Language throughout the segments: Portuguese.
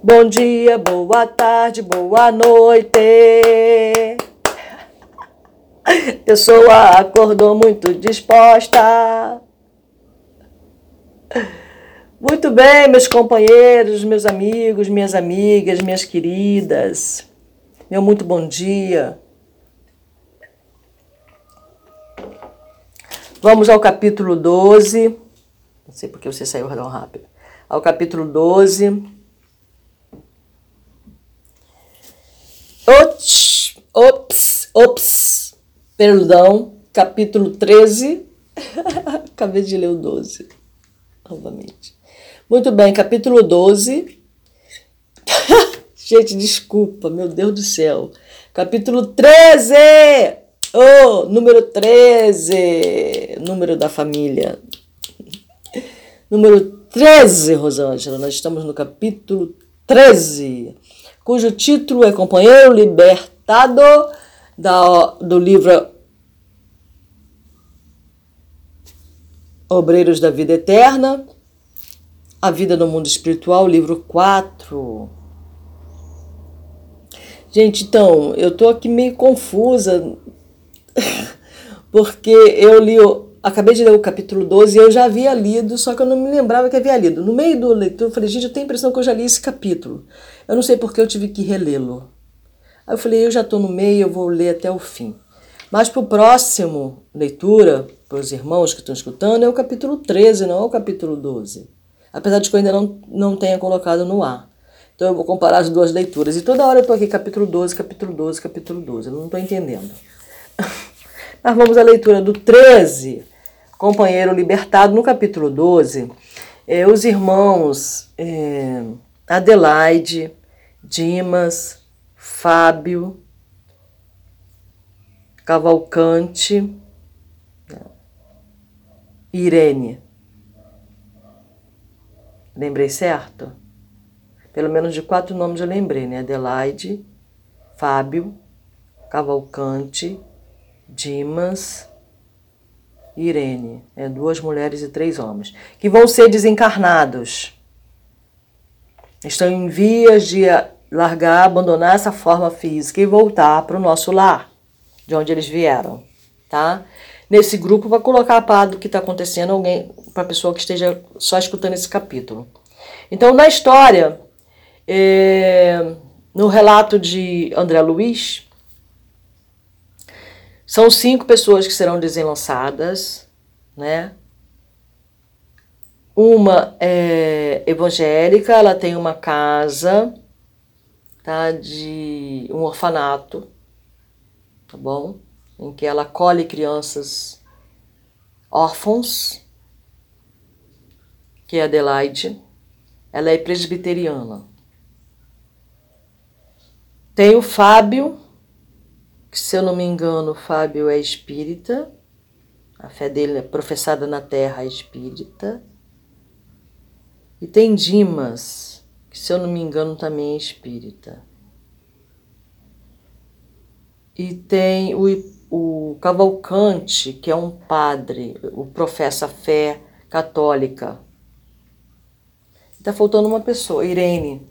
Bom dia, boa tarde, boa noite. Pessoa acordou muito disposta. Muito bem, meus companheiros, meus amigos, minhas amigas, minhas queridas. Meu muito bom dia. Vamos ao capítulo 12. Não sei porque você saiu tão rápido. Ao capítulo 12. Ops, ops, ops. Perdão. Capítulo 13. Acabei de ler o 12. Novamente. Muito bem, capítulo 12. Gente, desculpa, meu Deus do céu. Capítulo 13! Oh, número 13, número da família. Número 13, Rosângela, nós estamos no capítulo 13, cujo título é Companheiro Libertado da, do livro Obreiros da Vida Eterna, A Vida no Mundo Espiritual, livro 4. Gente, então, eu tô aqui meio confusa porque eu li, acabei de ler o capítulo 12 e eu já havia lido, só que eu não me lembrava que havia lido. No meio do leitura, eu falei, gente, eu tenho a impressão que eu já li esse capítulo. Eu não sei porque eu tive que relê-lo. Aí eu falei, eu já estou no meio, eu vou ler até o fim. Mas para o próximo leitura, para os irmãos que estão escutando, é o capítulo 13, não é o capítulo 12. Apesar de que eu ainda não, não tenha colocado no ar. Então eu vou comparar as duas leituras. E toda hora eu estou aqui, capítulo 12, capítulo 12, capítulo 12. Eu não estou entendendo. Nós vamos à leitura do 13, Companheiro Libertado, no capítulo 12. É, os irmãos é, Adelaide, Dimas, Fábio, Cavalcante, né, Irene. Lembrei certo? Pelo menos de quatro nomes eu lembrei, né? Adelaide, Fábio, Cavalcante, Dimas, Irene, é, duas mulheres e três homens, que vão ser desencarnados. Estão em vias de largar, abandonar essa forma física e voltar para o nosso lar, de onde eles vieram, tá? Nesse grupo vai colocar a par do que está acontecendo alguém para a pessoa que esteja só escutando esse capítulo. Então, na história, é, no relato de André Luiz, são cinco pessoas que serão desenlaçadas, né? Uma é evangélica, ela tem uma casa, tá? De um orfanato, tá bom? Em que ela acolhe crianças órfãos, que é Adelaide. Ela é presbiteriana. Tem o Fábio, que se eu não me engano, o Fábio é espírita, a fé dele é professada na terra espírita. E tem Dimas, que se eu não me engano também é espírita. E tem o, o Cavalcante, que é um padre, o professa fé católica. Está faltando uma pessoa, Irene.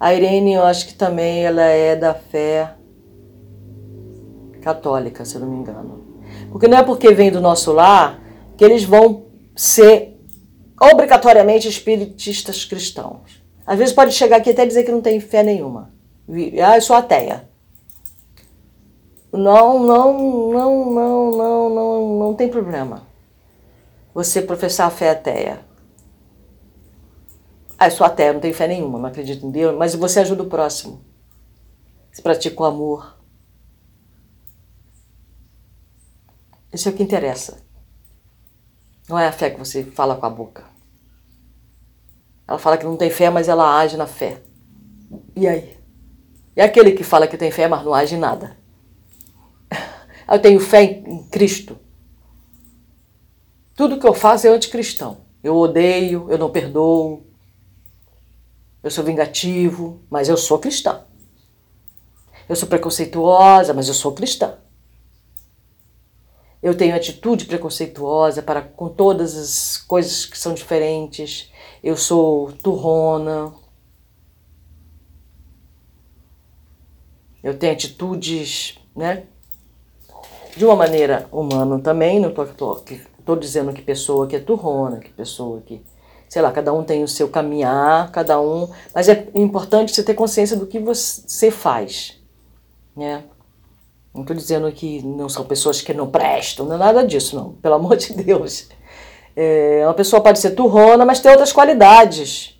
A Irene, eu acho que também ela é da fé católica, se eu não me engano. Porque não é porque vem do nosso lar que eles vão ser obrigatoriamente espiritistas cristãos. Às vezes pode chegar aqui até dizer que não tem fé nenhuma. Ah, eu sou ateia. Não, não, não, não, não, não, não tem problema. Você professar a fé ateia. Ah, eu sou ateia, não tenho fé nenhuma, não acredito em Deus, mas você ajuda o próximo. Você pratica o amor. Isso é o que interessa. Não é a fé que você fala com a boca. Ela fala que não tem fé, mas ela age na fé. E aí? E aquele que fala que tem fé, mas não age em nada? Eu tenho fé em Cristo. Tudo que eu faço é anticristão. Eu odeio, eu não perdoo, eu sou vingativo, mas eu sou cristã. Eu sou preconceituosa, mas eu sou cristã eu tenho atitude preconceituosa para com todas as coisas que são diferentes, eu sou turrona, eu tenho atitudes, né? De uma maneira humana também, não tô, tô, tô dizendo que pessoa que é turrona, que pessoa que. Sei lá, cada um tem o seu caminhar, cada um. Mas é importante você ter consciência do que você faz, né? Não estou dizendo que não são pessoas que não prestam, não é nada disso, não, pelo amor de Deus. É, uma pessoa pode ser turrona, mas tem outras qualidades.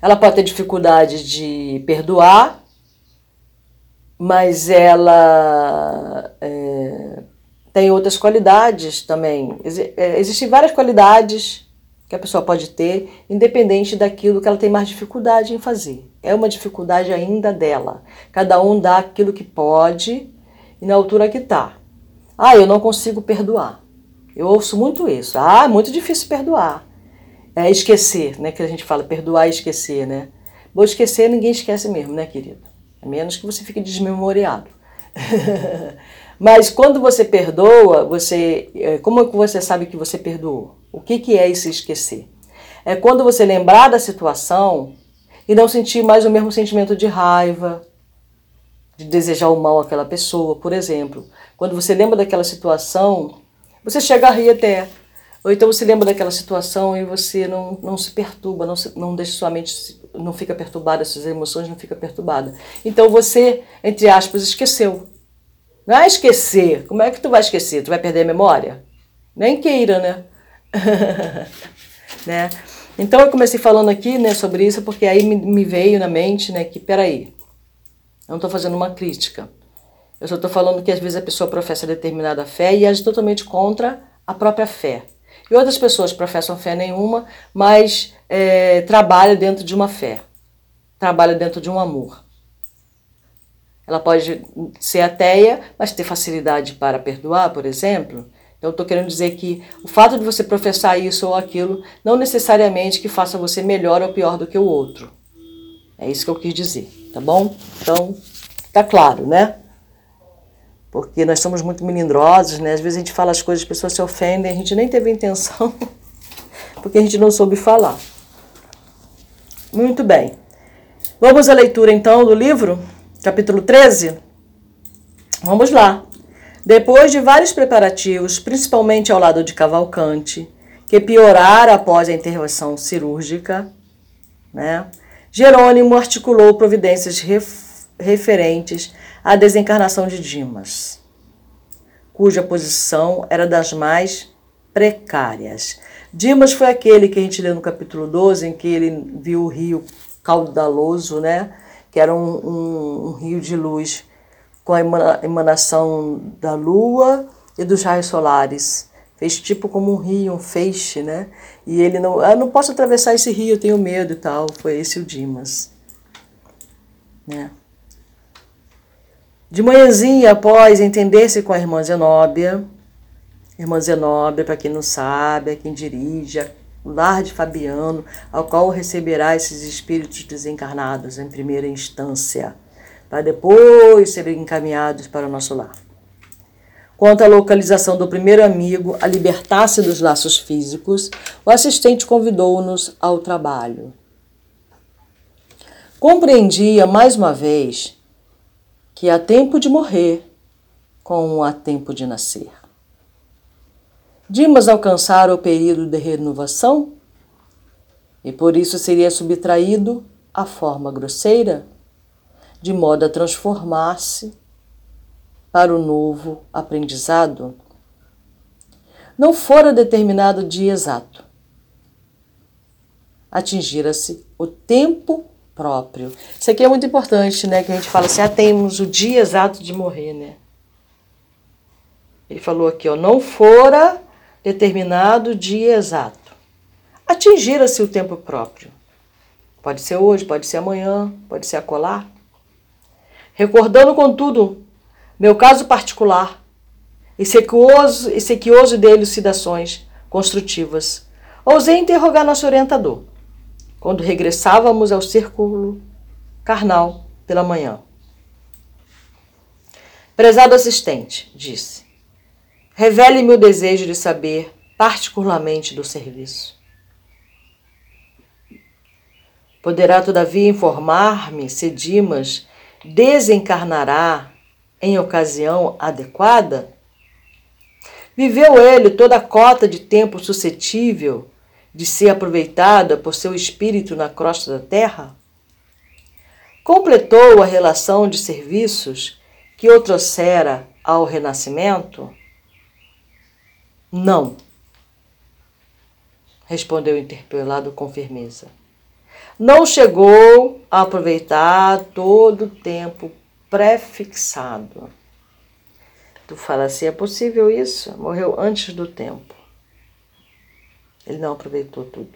Ela pode ter dificuldade de perdoar, mas ela é, tem outras qualidades também. Ex é, existem várias qualidades que a pessoa pode ter, independente daquilo que ela tem mais dificuldade em fazer. É uma dificuldade ainda dela. Cada um dá aquilo que pode e na altura que está. Ah, eu não consigo perdoar. Eu ouço muito isso. Ah, é muito difícil perdoar. É esquecer, né? Que a gente fala perdoar e esquecer, né? Vou esquecer, ninguém esquece mesmo, né, querido? A menos que você fique desmemoriado. Mas quando você perdoa, você, é, como é que você sabe que você perdoou? O que, que é esse esquecer? É quando você lembrar da situação e não sentir mais o mesmo sentimento de raiva, de desejar o mal àquela pessoa, por exemplo. Quando você lembra daquela situação, você chega a rir até. Ou então você lembra daquela situação e você não, não se perturba, não, se, não deixa sua mente, não fica perturbada, suas emoções não ficam perturbadas. Então você, entre aspas, esqueceu. Não é esquecer. Como é que tu vai esquecer? Tu vai perder a memória? Nem queira, né? né? Então eu comecei falando aqui né, sobre isso porque aí me, me veio na mente né, que, peraí, eu não estou fazendo uma crítica. Eu só estou falando que às vezes a pessoa professa determinada fé e age totalmente contra a própria fé. E outras pessoas professam fé nenhuma, mas é, trabalha dentro de uma fé, trabalha dentro de um amor. Ela pode ser ateia, mas ter facilidade para perdoar, por exemplo. Então, estou querendo dizer que o fato de você professar isso ou aquilo não necessariamente que faça você melhor ou pior do que o outro. É isso que eu quis dizer, tá bom? Então, tá claro, né? porque nós somos muito melindrosos, né? Às vezes a gente fala as coisas, as pessoas se ofendem, a gente nem teve intenção, porque a gente não soube falar. Muito bem. Vamos à leitura então do livro, capítulo 13? Vamos lá. Depois de vários preparativos, principalmente ao lado de Cavalcante, que piorara após a intervenção cirúrgica, né? Jerônimo articulou providências referentes a desencarnação de Dimas, cuja posição era das mais precárias. Dimas foi aquele que a gente lê no capítulo 12, em que ele viu o rio caudaloso, né? que era um, um, um rio de luz com a emanação da lua e dos raios solares. Fez tipo como um rio, um feixe, né? E ele não, ah, não posso atravessar esse rio, eu tenho medo e tal. Foi esse o Dimas. Né? De manhãzinha, após entender-se com a irmã Zenóbia, irmã Zenóbia, para quem não sabe, é quem dirige o lar de Fabiano, ao qual receberá esses espíritos desencarnados em primeira instância, para depois serem encaminhados para o nosso lar. Quanto à localização do primeiro amigo a libertar-se dos laços físicos, o assistente convidou-nos ao trabalho. Compreendia mais uma vez que há tempo de morrer, como há tempo de nascer. Dimas alcançara o período de renovação e por isso seria subtraído à forma grosseira, de modo a transformar-se para o novo aprendizado. Não fora determinado dia exato. Atingira-se o tempo próprio. Isso aqui é muito importante, né? Que a gente fala assim, ah, temos o dia exato de morrer, né? Ele falou aqui, ó, não fora determinado dia exato. Atingira-se o tempo próprio. Pode ser hoje, pode ser amanhã, pode ser acolá. Recordando, contudo, meu caso particular e sequioso, de elucidações construtivas, ousei interrogar nosso orientador quando regressávamos ao círculo carnal pela manhã. Prezado assistente, disse, revele-me o desejo de saber particularmente do serviço. Poderá, todavia, informar-me se Dimas desencarnará em ocasião adequada? Viveu ele toda a cota de tempo suscetível de ser aproveitada por seu espírito na crosta da terra? Completou a relação de serviços que o trouxera ao renascimento? Não, respondeu o interpelado com firmeza. Não chegou a aproveitar todo o tempo prefixado. Tu fala assim: é possível isso? Morreu antes do tempo. Ele não aproveitou tudo.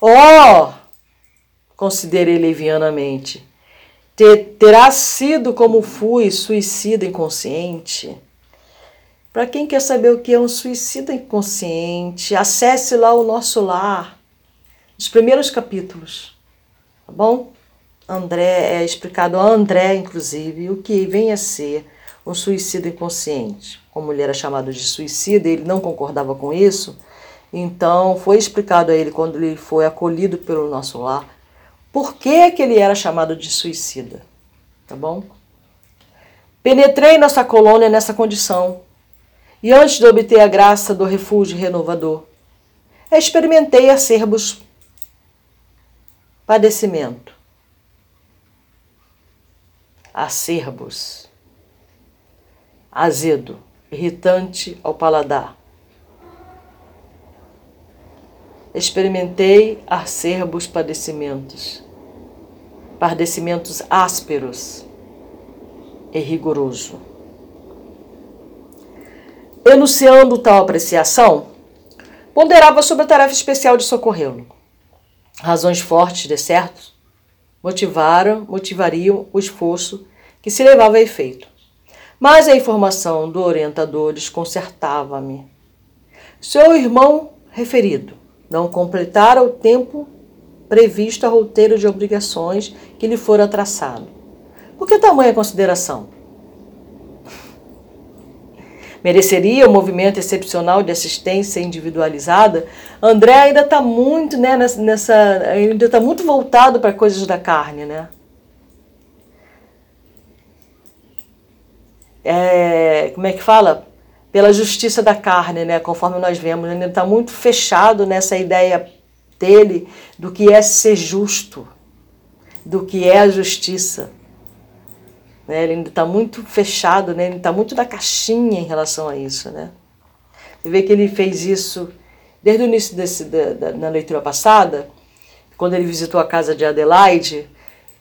Oh! Considerei levianamente. Terá sido como fui, suicida inconsciente. Para quem quer saber o que é um suicida inconsciente, acesse lá o nosso lar, os primeiros capítulos, tá bom? André é explicado a André, inclusive, o que vem a ser um suicida inconsciente. Como ele era chamado de suicida, ele não concordava com isso, então foi explicado a ele quando ele foi acolhido pelo nosso lar por que, que ele era chamado de suicida, tá bom? Penetrei nossa colônia nessa condição e antes de obter a graça do refúgio renovador, experimentei acervos padecimento acerbos, azedo, irritante ao paladar. Experimentei acerbos padecimentos, padecimentos ásperos e rigoroso. Enunciando tal apreciação, ponderava sobre a tarefa especial de socorrê-lo. Razões fortes, de certo, motivaram, motivariam o esforço que se levava a efeito. Mas a informação do orientador desconcertava-me. Seu irmão referido não completara o tempo previsto a roteiro de obrigações que lhe fora traçado. Por que tamanha consideração? Mereceria um movimento excepcional de assistência individualizada, André ainda está muito, né, nessa, ainda está muito voltado para coisas da carne, né? É, como é que fala? Pela justiça da carne, né? Conforme nós vemos, ele está muito fechado nessa ideia dele do que é ser justo, do que é a justiça. Né? Ele ainda está muito fechado, né? ele está muito na caixinha em relação a isso. Né? Você vê que ele fez isso desde o início desse, da, da, na leitura passada, quando ele visitou a casa de Adelaide,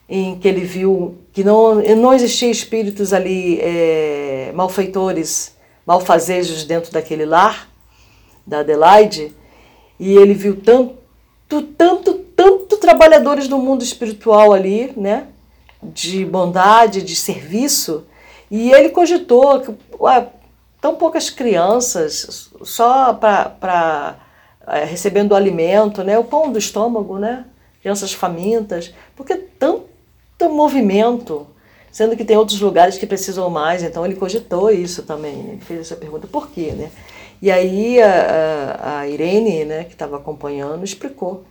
em que ele viu que não, não existia espíritos ali é, malfeitores, malfazejos dentro daquele lar da Adelaide, e ele viu tanto, tanto, tanto trabalhadores do mundo espiritual ali, né? De bondade, de serviço, e ele cogitou que ué, tão poucas crianças só para é, recebendo alimento, né, o pão do estômago, né, crianças famintas, porque tanto movimento, sendo que tem outros lugares que precisam mais, então ele cogitou isso também, ele fez essa pergunta, por quê, né? E aí a, a Irene, né, que estava acompanhando, explicou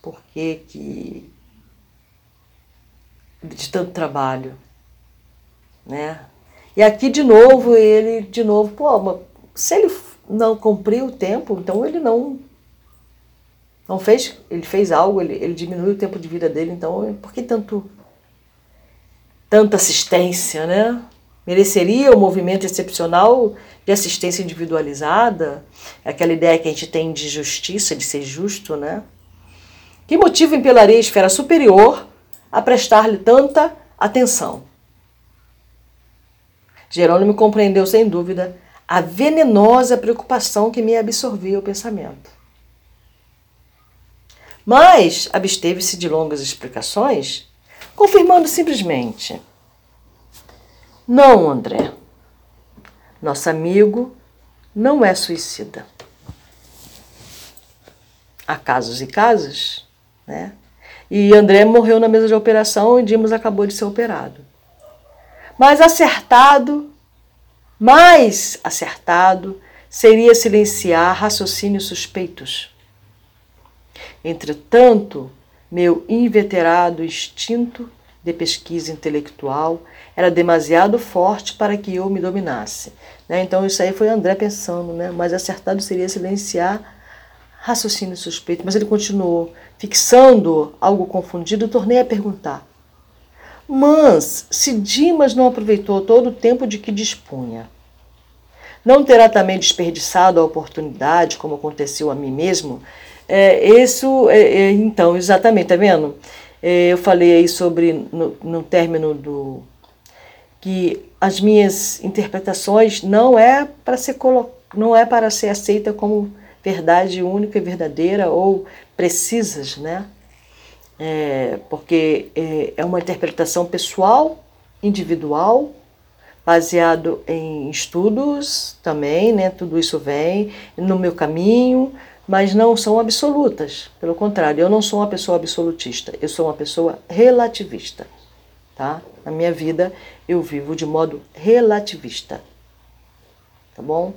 por que, que de tanto trabalho, né? E aqui de novo ele de novo, pô, se ele não cumpriu o tempo, então ele não não fez, ele fez algo, ele, ele diminuiu o tempo de vida dele, então por que tanto tanta assistência, né? Mereceria um movimento excepcional de assistência individualizada, aquela ideia que a gente tem de justiça, de ser justo, né? Que motivo impelaria a esfera superior a prestar-lhe tanta atenção. Jerônimo compreendeu sem dúvida a venenosa preocupação que me absorvia o pensamento. Mas absteve-se de longas explicações, confirmando simplesmente: Não, André. Nosso amigo não é suicida. Há casos e casos, né? E André morreu na mesa de operação e Dimos acabou de ser operado. Mas acertado, mais acertado, seria silenciar raciocínios suspeitos. Entretanto, meu inveterado instinto de pesquisa intelectual era demasiado forte para que eu me dominasse. Né? Então, isso aí foi André pensando, né? mas acertado seria silenciar raciocínio suspeito. Mas ele continuou, fixando algo confundido, tornei a perguntar. Mas, se Dimas não aproveitou todo o tempo de que dispunha, não terá também desperdiçado a oportunidade, como aconteceu a mim mesmo? É, isso, é, é, então, exatamente, tá vendo? É, eu falei aí sobre, no, no término do. que as minhas interpretações não é para ser colo não é para ser aceita como verdade única e verdadeira ou precisas, né? É, porque é, é uma interpretação pessoal, individual, baseado em estudos também, né? Tudo isso vem no meu caminho, mas não são absolutas. Pelo contrário, eu não sou uma pessoa absolutista, eu sou uma pessoa relativista, tá? Na minha vida eu vivo de modo relativista, tá bom?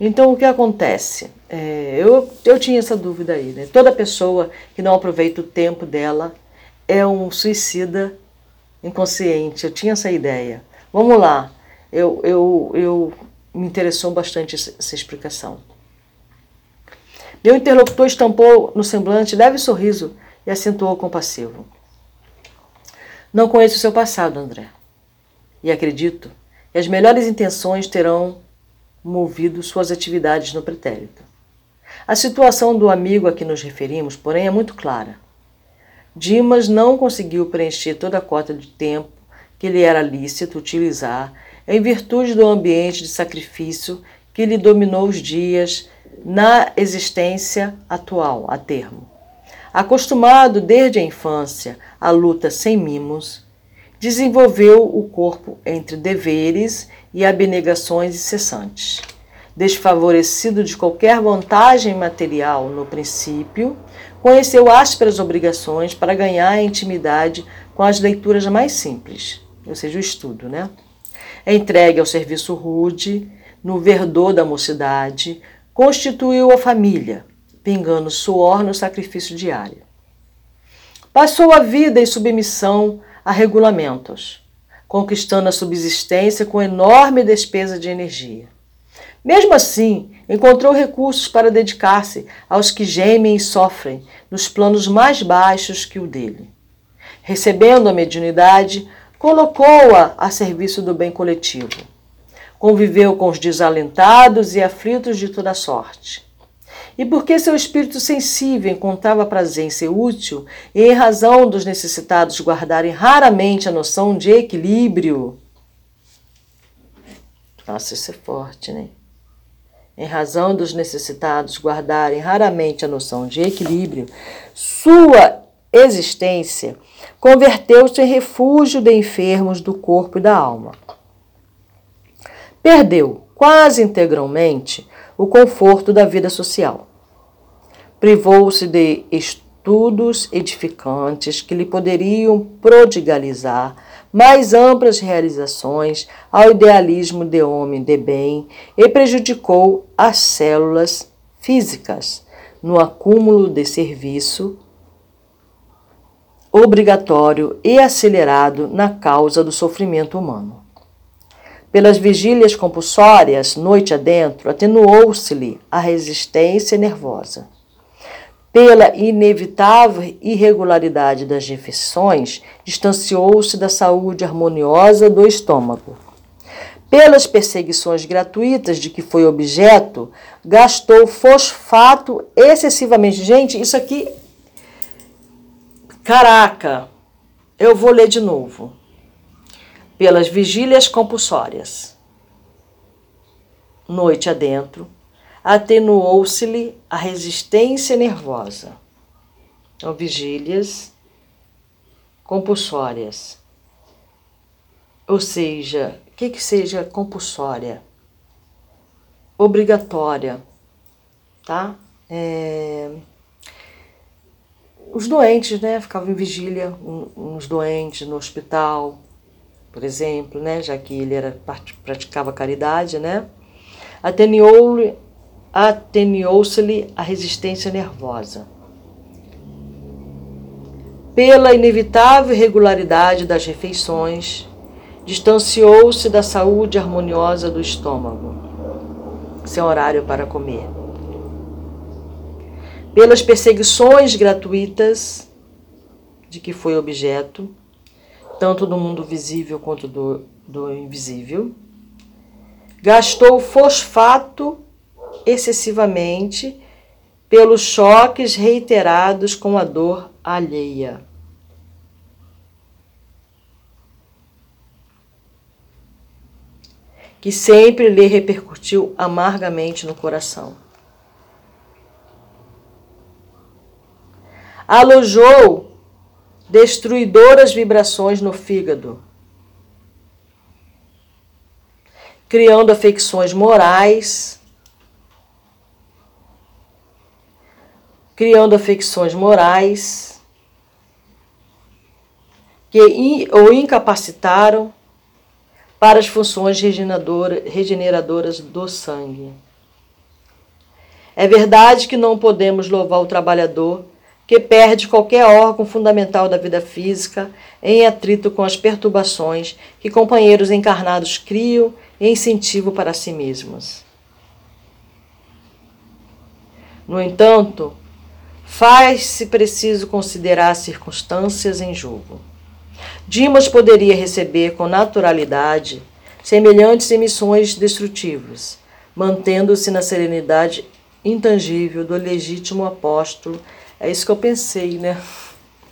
Então, o que acontece? É, eu, eu tinha essa dúvida aí, né? Toda pessoa que não aproveita o tempo dela é um suicida inconsciente. Eu tinha essa ideia. Vamos lá. Eu, eu, eu me interessou bastante essa, explicação. Meu interlocutor estampou no semblante leve sorriso e acentuou compassivo. Não conheço o seu passado, André. E acredito que as melhores intenções terão movido suas atividades no pretérito. A situação do amigo a que nos referimos, porém, é muito clara. Dimas não conseguiu preencher toda a cota de tempo que lhe era lícito utilizar em virtude do ambiente de sacrifício que lhe dominou os dias na existência atual, a termo. Acostumado desde a infância à luta sem mimos, desenvolveu o corpo entre deveres e abnegações incessantes. Desfavorecido de qualquer vantagem material no princípio, conheceu ásperas obrigações para ganhar intimidade com as leituras mais simples, ou seja, o estudo, né? Entregue ao serviço rude, no verdor da mocidade, constituiu a família, pingando suor no sacrifício diário. Passou a vida em submissão a regulamentos, conquistando a subsistência com enorme despesa de energia. Mesmo assim, encontrou recursos para dedicar-se aos que gemem e sofrem nos planos mais baixos que o dele. Recebendo a mediunidade, colocou-a a serviço do bem coletivo. Conviveu com os desalentados e aflitos de toda sorte e porque seu espírito sensível encontrava prazer em ser útil, e em razão dos necessitados guardarem raramente a noção de equilíbrio. Nossa, isso é forte, né? Em razão dos necessitados guardarem raramente a noção de equilíbrio, sua existência converteu-se em refúgio de enfermos do corpo e da alma. Perdeu quase integralmente o conforto da vida social. Privou-se de estudos edificantes que lhe poderiam prodigalizar mais amplas realizações ao idealismo de homem de bem e prejudicou as células físicas no acúmulo de serviço obrigatório e acelerado na causa do sofrimento humano. Pelas vigílias compulsórias, noite adentro, atenuou-se-lhe a resistência nervosa pela inevitável irregularidade das refeições, distanciou-se da saúde harmoniosa do estômago. Pelas perseguições gratuitas de que foi objeto, gastou fosfato excessivamente. Gente, isso aqui. Caraca! Eu vou ler de novo. Pelas vigílias compulsórias. Noite adentro, atenuou-se-lhe a resistência nervosa. Então, vigílias compulsórias. Ou seja, o que, que seja compulsória? Obrigatória, tá? É... Os doentes, né, ficavam em vigília, uns doentes no hospital, por exemplo, né, já que ele era praticava caridade, né? Atenuou-lhe atenuou-se-lhe a resistência nervosa. Pela inevitável irregularidade das refeições, distanciou-se da saúde harmoniosa do estômago, seu horário para comer. Pelas perseguições gratuitas de que foi objeto, tanto do mundo visível quanto do, do invisível, gastou fosfato excessivamente pelos choques reiterados com a dor alheia. Que sempre lhe repercutiu amargamente no coração. Alojou destruidoras vibrações no fígado, criando afecções morais criando afecções morais que o incapacitaram para as funções regeneradoras do sangue. É verdade que não podemos louvar o trabalhador que perde qualquer órgão fundamental da vida física em atrito com as perturbações que companheiros encarnados criam e incentivam para si mesmos. No entanto, faz-se preciso considerar as circunstâncias em jogo. Dimas poderia receber com naturalidade semelhantes emissões destrutivas, mantendo-se na serenidade intangível do legítimo apóstolo. É isso que eu pensei, né?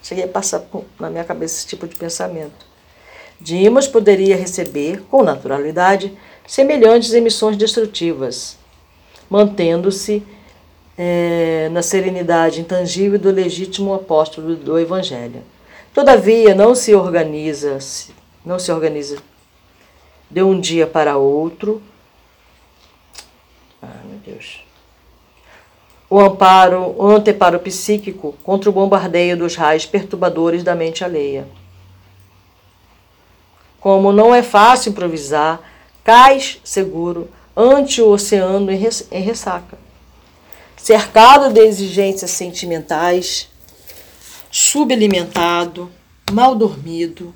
Cheguei a passar na minha cabeça esse tipo de pensamento. Dimas poderia receber, com naturalidade, semelhantes emissões destrutivas, mantendo-se é, na serenidade intangível do legítimo apóstolo do Evangelho. Todavia, não se organiza, não se organiza de um dia para outro. Ai, meu Deus. O amparo, o anteparo psíquico contra o bombardeio dos raios perturbadores da mente alheia. Como não é fácil improvisar, cais seguro ante o oceano em ressaca cercado de exigências sentimentais, subalimentado, mal dormido,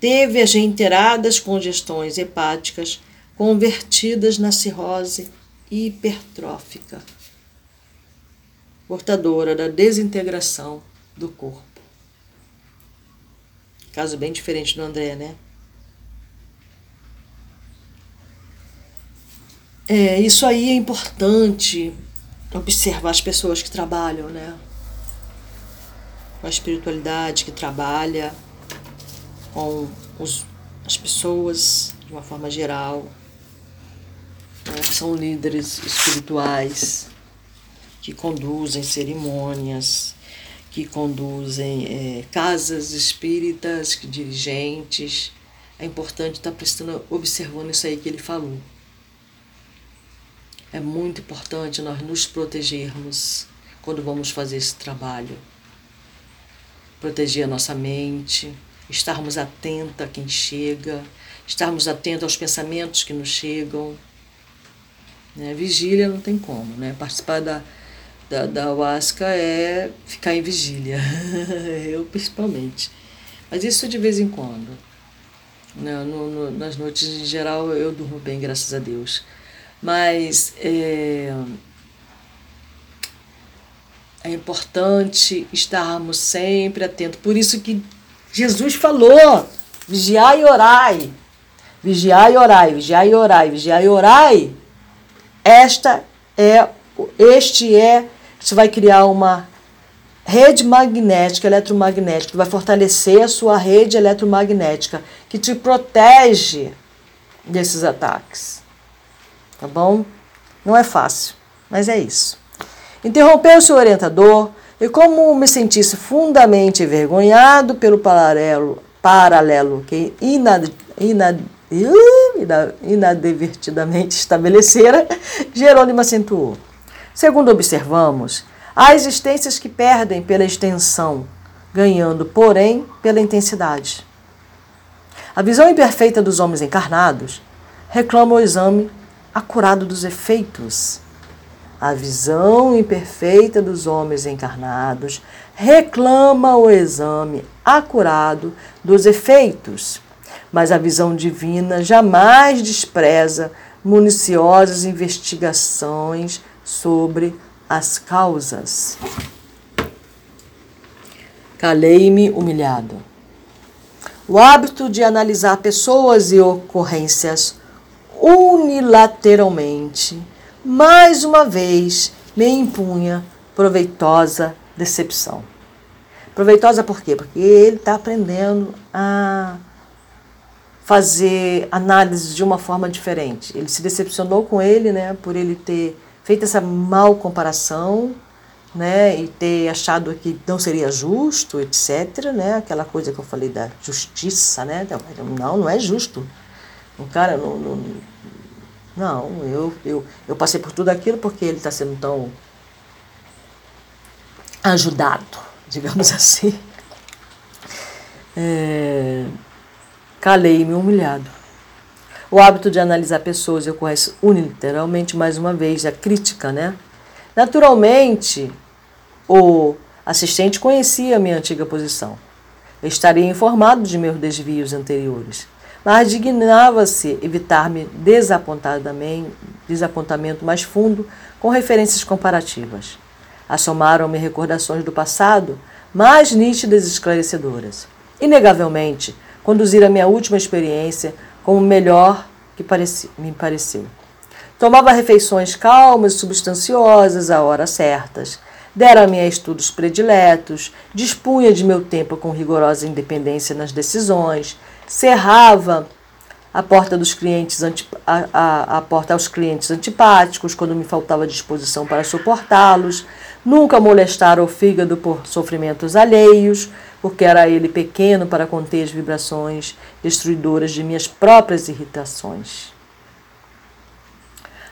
teve as reiteradas congestões hepáticas convertidas na cirrose hipertrófica, portadora da desintegração do corpo. Caso bem diferente do André, né? É, isso aí é importante observar as pessoas que trabalham, né? Com a espiritualidade, que trabalha com os, as pessoas de uma forma geral, né? são líderes espirituais, que conduzem cerimônias, que conduzem é, casas espíritas, que dirigentes. É importante estar prestando, observando isso aí que ele falou. É muito importante nós nos protegermos quando vamos fazer esse trabalho. Proteger a nossa mente, estarmos atentos a quem chega, estarmos atentos aos pensamentos que nos chegam. Né? Vigília não tem como, né? Participar da, da, da Huasca é ficar em vigília, eu principalmente. Mas isso de vez em quando. Né? No, no, nas noites em geral eu durmo bem, graças a Deus. Mas é, é importante estarmos sempre atentos. Por isso que Jesus falou: vigiai e orai. Vigiai e orai, vigiai e orai, vigiai e orai. Esta é, este é, você vai criar uma rede magnética, eletromagnética, vai fortalecer a sua rede eletromagnética, que te protege desses ataques tá bom? Não é fácil, mas é isso. Interrompeu seu orientador e, como me sentisse fundamente envergonhado pelo paralelo, paralelo que inad, inad, inadvertidamente estabelecera, Jerônimo acentuou. Segundo observamos, há existências que perdem pela extensão, ganhando, porém, pela intensidade. A visão imperfeita dos homens encarnados reclama o exame acurado dos efeitos a visão imperfeita dos homens encarnados reclama o exame acurado dos efeitos, mas a visão divina jamais despreza municiosas investigações sobre as causas. Calei-me humilhado. O hábito de analisar pessoas e ocorrências unilateralmente mais uma vez me impunha proveitosa decepção. Proveitosa por quê? Porque ele está aprendendo a fazer análise de uma forma diferente. Ele se decepcionou com ele, né, por ele ter feito essa mal comparação, né, e ter achado que não seria justo, etc, né, aquela coisa que eu falei da justiça, né, não, não é justo. O cara não, não não, eu, eu, eu passei por tudo aquilo porque ele está sendo tão ajudado, digamos assim. É, Calei-me humilhado. O hábito de analisar pessoas ocorre unilateralmente, mais uma vez, a crítica, né? Naturalmente, o assistente conhecia minha antiga posição. Eu estaria informado de meus desvios anteriores mas dignava-se evitar-me desapontamento mais fundo com referências comparativas. Assomaram-me recordações do passado mais nítidas e esclarecedoras. Inegavelmente, conduzir a minha última experiência como melhor que pareci, me pareceu. Tomava refeições calmas e substanciosas a horas certas. Dera-me a estudos prediletos, dispunha de meu tempo com rigorosa independência nas decisões, cerrava a porta dos clientes a, a, a, porta aos clientes antipáticos quando me faltava disposição para suportá-los, nunca molestara o fígado por sofrimentos alheios, porque era ele pequeno para conter as vibrações destruidoras de minhas próprias irritações.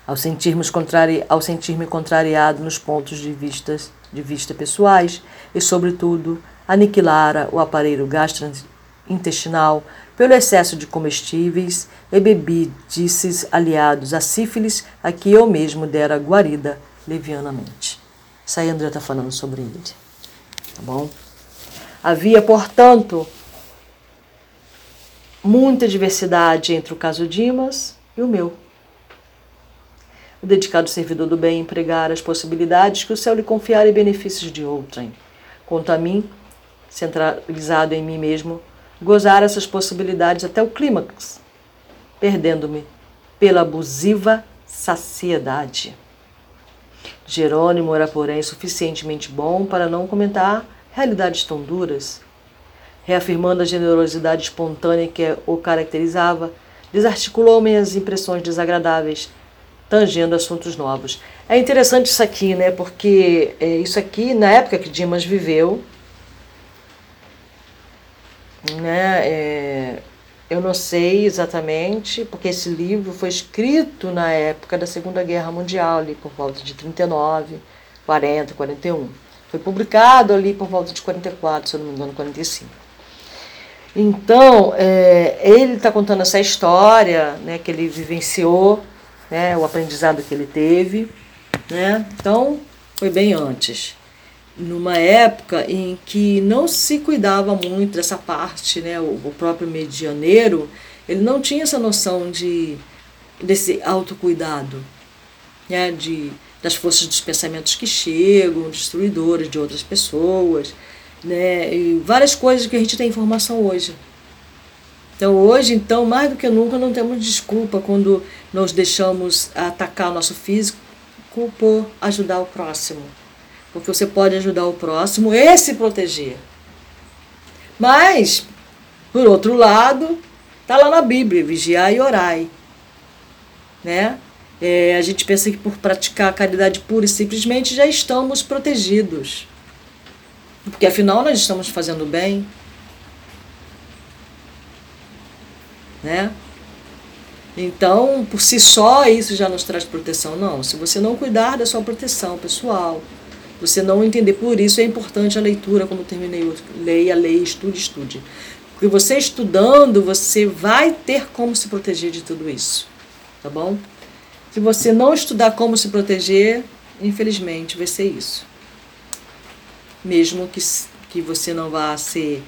Ao sentir-me contrari, sentir contrariado nos pontos de vista, de vista pessoais e, sobretudo, aniquilara o aparelho gastrointestinal pelo excesso de comestíveis e bebídices aliados à sífilis a que eu mesmo dera guarida levianamente. Isso aí André está falando sobre ele. Tá bom? Havia, portanto, muita diversidade entre o caso Dimas e o meu. O dedicado servidor do bem empregar as possibilidades que o céu lhe confiara e benefícios de outrem. Quanto a mim, centralizado em mim mesmo, gozar essas possibilidades até o clímax, perdendo-me pela abusiva saciedade. Jerônimo era, porém, suficientemente bom para não comentar realidades tão duras. Reafirmando a generosidade espontânea que o caracterizava, desarticulou minhas impressões desagradáveis, tangendo assuntos novos. É interessante isso aqui, né? Porque é, isso aqui, na época que Dimas viveu, né? É, eu não sei exatamente, porque esse livro foi escrito na época da Segunda Guerra Mundial, ali por volta de 39, 40, 41. Foi publicado ali por volta de 44, se eu não me engano, 45. Então, é, ele está contando essa história né, que ele vivenciou, né, o aprendizado que ele teve. Né? Então, foi bem antes numa época em que não se cuidava muito dessa parte, né? O, o próprio medianeiro, ele não tinha essa noção de desse autocuidado, né? De das forças dos pensamentos que chegam, destruidoras de outras pessoas, né? E várias coisas que a gente tem informação hoje. Então hoje, então, mais do que nunca, não temos desculpa quando nós deixamos atacar o nosso físico por ajudar o próximo porque você pode ajudar o próximo e se proteger. Mas, por outro lado, está lá na Bíblia, vigiai e orai. Né? É, a gente pensa que por praticar a caridade pura e simplesmente já estamos protegidos. Porque afinal nós estamos fazendo bem. Né? Então, por si só, isso já nos traz proteção. Não, se você não cuidar da sua proteção pessoal, você não entender. Por isso é importante a leitura, como terminei, leia, leia, estude, estude. Porque você estudando, você vai ter como se proteger de tudo isso. Tá bom? Se você não estudar como se proteger, infelizmente vai ser isso. Mesmo que, que você não vá ser,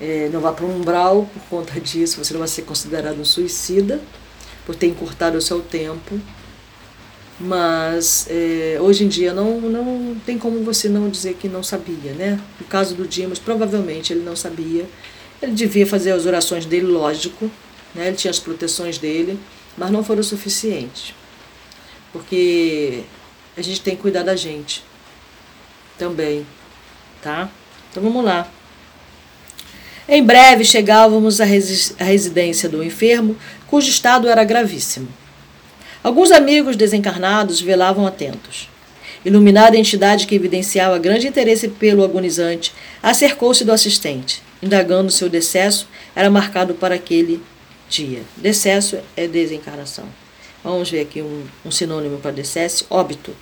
é, não vá para um umbral por conta disso, você não vai ser considerado um suicida por ter encurtado o seu tempo. Mas é, hoje em dia não, não tem como você não dizer que não sabia, né? No caso do Dimas, provavelmente ele não sabia. Ele devia fazer as orações dele, lógico, né? ele tinha as proteções dele, mas não foram suficientes. Porque a gente tem que cuidar da gente também, tá? Então vamos lá. Em breve chegávamos à, resi à residência do enfermo, cujo estado era gravíssimo. Alguns amigos desencarnados velavam atentos. Iluminada a entidade que evidenciava grande interesse pelo agonizante, acercou-se do assistente, indagando se o decesso era marcado para aquele dia. Decesso é desencarnação. Vamos ver aqui um, um sinônimo para decesso: óbito.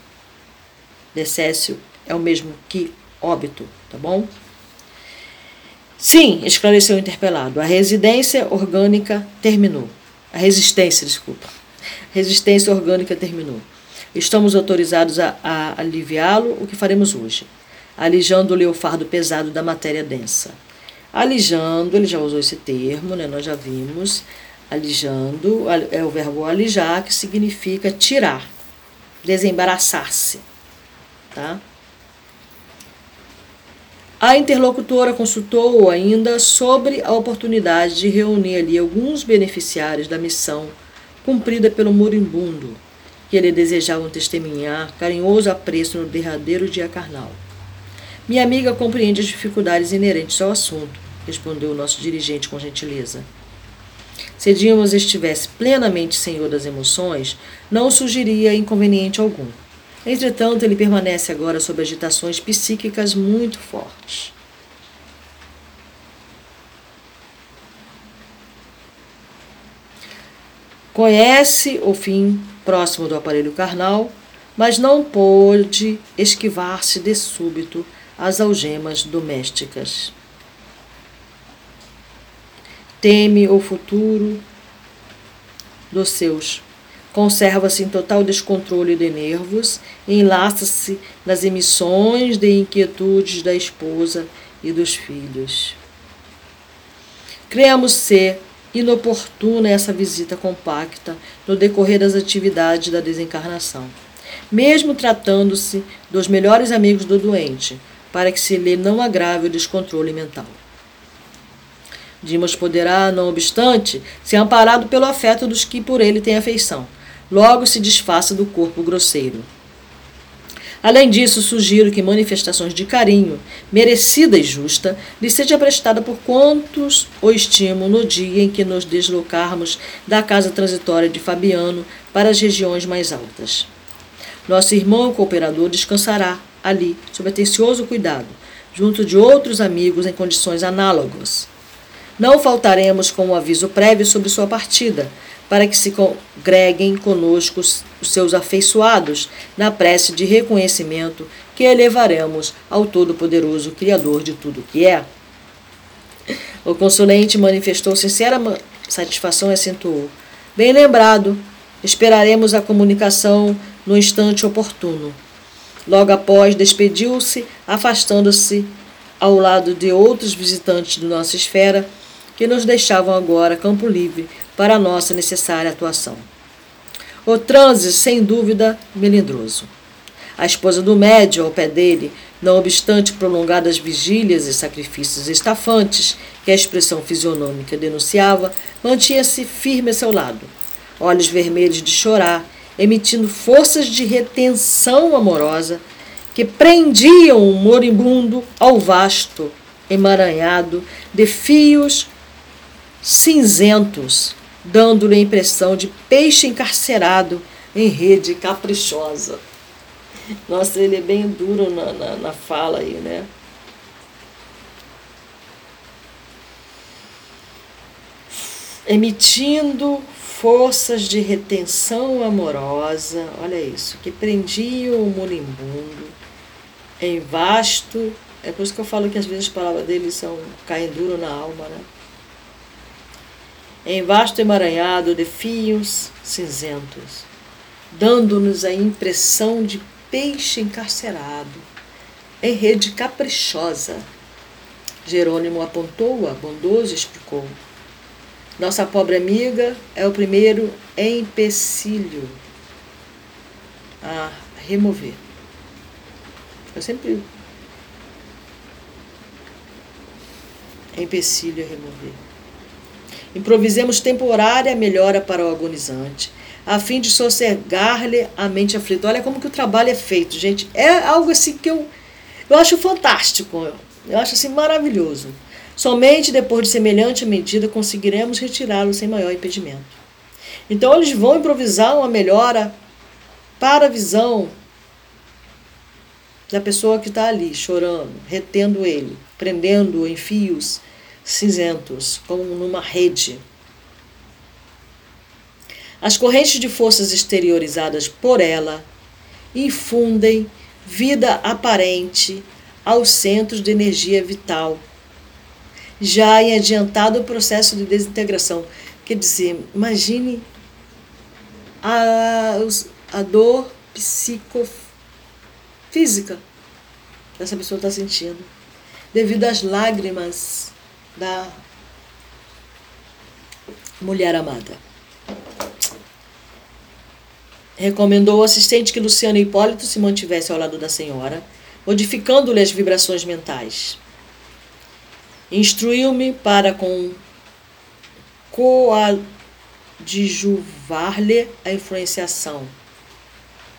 Decesso é o mesmo que óbito, tá bom? Sim, esclareceu o interpelado. A residência orgânica terminou. A resistência, desculpa. Resistência orgânica terminou. Estamos autorizados a, a aliviá-lo. O que faremos hoje? Alijando-lhe o fardo pesado da matéria densa. Alijando, ele já usou esse termo, né? nós já vimos. Alijando é o verbo alijar, que significa tirar, desembaraçar-se. Tá? A interlocutora consultou ainda sobre a oportunidade de reunir ali alguns beneficiários da missão cumprida pelo moribundo, que ele desejava testemunhar carinhoso apreço no derradeiro dia carnal. Minha amiga compreende as dificuldades inerentes ao assunto, respondeu o nosso dirigente com gentileza. Se Dimas estivesse plenamente senhor das emoções, não surgiria inconveniente algum. Entretanto, ele permanece agora sob agitações psíquicas muito fortes. Conhece o fim próximo do aparelho carnal, mas não pôde esquivar-se de súbito às algemas domésticas. Teme o futuro dos seus Conserva-se em total descontrole de nervos enlaça-se nas emissões de inquietudes da esposa e dos filhos. Cremos ser inoportuna essa visita compacta no decorrer das atividades da desencarnação, mesmo tratando-se dos melhores amigos do doente, para que se lhe não agrave o descontrole mental. Dimas poderá, não obstante, ser amparado pelo afeto dos que por ele têm afeição, logo se desfaça do corpo grosseiro. Além disso, sugiro que manifestações de carinho, merecida e justa, lhe seja prestada por quantos o estimam no dia em que nos deslocarmos da casa transitória de Fabiano para as regiões mais altas. Nosso irmão cooperador descansará ali, sob atencioso cuidado, junto de outros amigos em condições análogas. Não faltaremos com um aviso prévio sobre sua partida, para que se congreguem conosco os seus afeiçoados na prece de reconhecimento que elevaremos ao Todo-Poderoso Criador de tudo que é. O consulente manifestou sincera satisfação e acentuou: Bem lembrado, esperaremos a comunicação no instante oportuno. Logo após, despediu-se, afastando-se ao lado de outros visitantes de nossa esfera que nos deixavam agora campo livre para a nossa necessária atuação. O transe, sem dúvida, melindroso. A esposa do médio ao pé dele, não obstante prolongadas vigílias e sacrifícios estafantes que a expressão fisionômica denunciava, mantinha-se firme a seu lado, olhos vermelhos de chorar, emitindo forças de retenção amorosa que prendiam o moribundo ao vasto emaranhado de fios cinzentos, dando-lhe a impressão de peixe encarcerado em rede caprichosa. Nossa, ele é bem duro na, na, na fala aí, né? Emitindo forças de retenção amorosa, olha isso, que prendiam o moribundo em vasto. É por isso que eu falo que às vezes as palavras dele são caem duro na alma, né? Em vasto emaranhado de fios cinzentos, dando-nos a impressão de peixe encarcerado em rede caprichosa. Jerônimo apontou-a, bondoso, explicou. Nossa pobre amiga é o primeiro empecilho a remover. Eu sempre. Empecilho a remover. Improvisemos temporária melhora para o agonizante, a fim de sossegar-lhe a mente aflita. Olha como que o trabalho é feito, gente. É algo assim que eu, eu acho fantástico. Eu acho assim maravilhoso. Somente depois de semelhante medida conseguiremos retirá-lo sem maior impedimento. Então eles vão improvisar uma melhora para a visão da pessoa que está ali chorando, retendo ele, prendendo-o em fios cinzentos, como numa rede. As correntes de forças exteriorizadas por ela infundem vida aparente aos centros de energia vital, já em adiantado processo de desintegração. Quer dizer, imagine a, a dor psicofísica essa pessoa está sentindo, devido às lágrimas da mulher amada. Recomendou ao assistente que Luciano Hipólito se mantivesse ao lado da senhora, modificando-lhe as vibrações mentais. Instruiu-me para com coadjuvar-lhe a influenciação,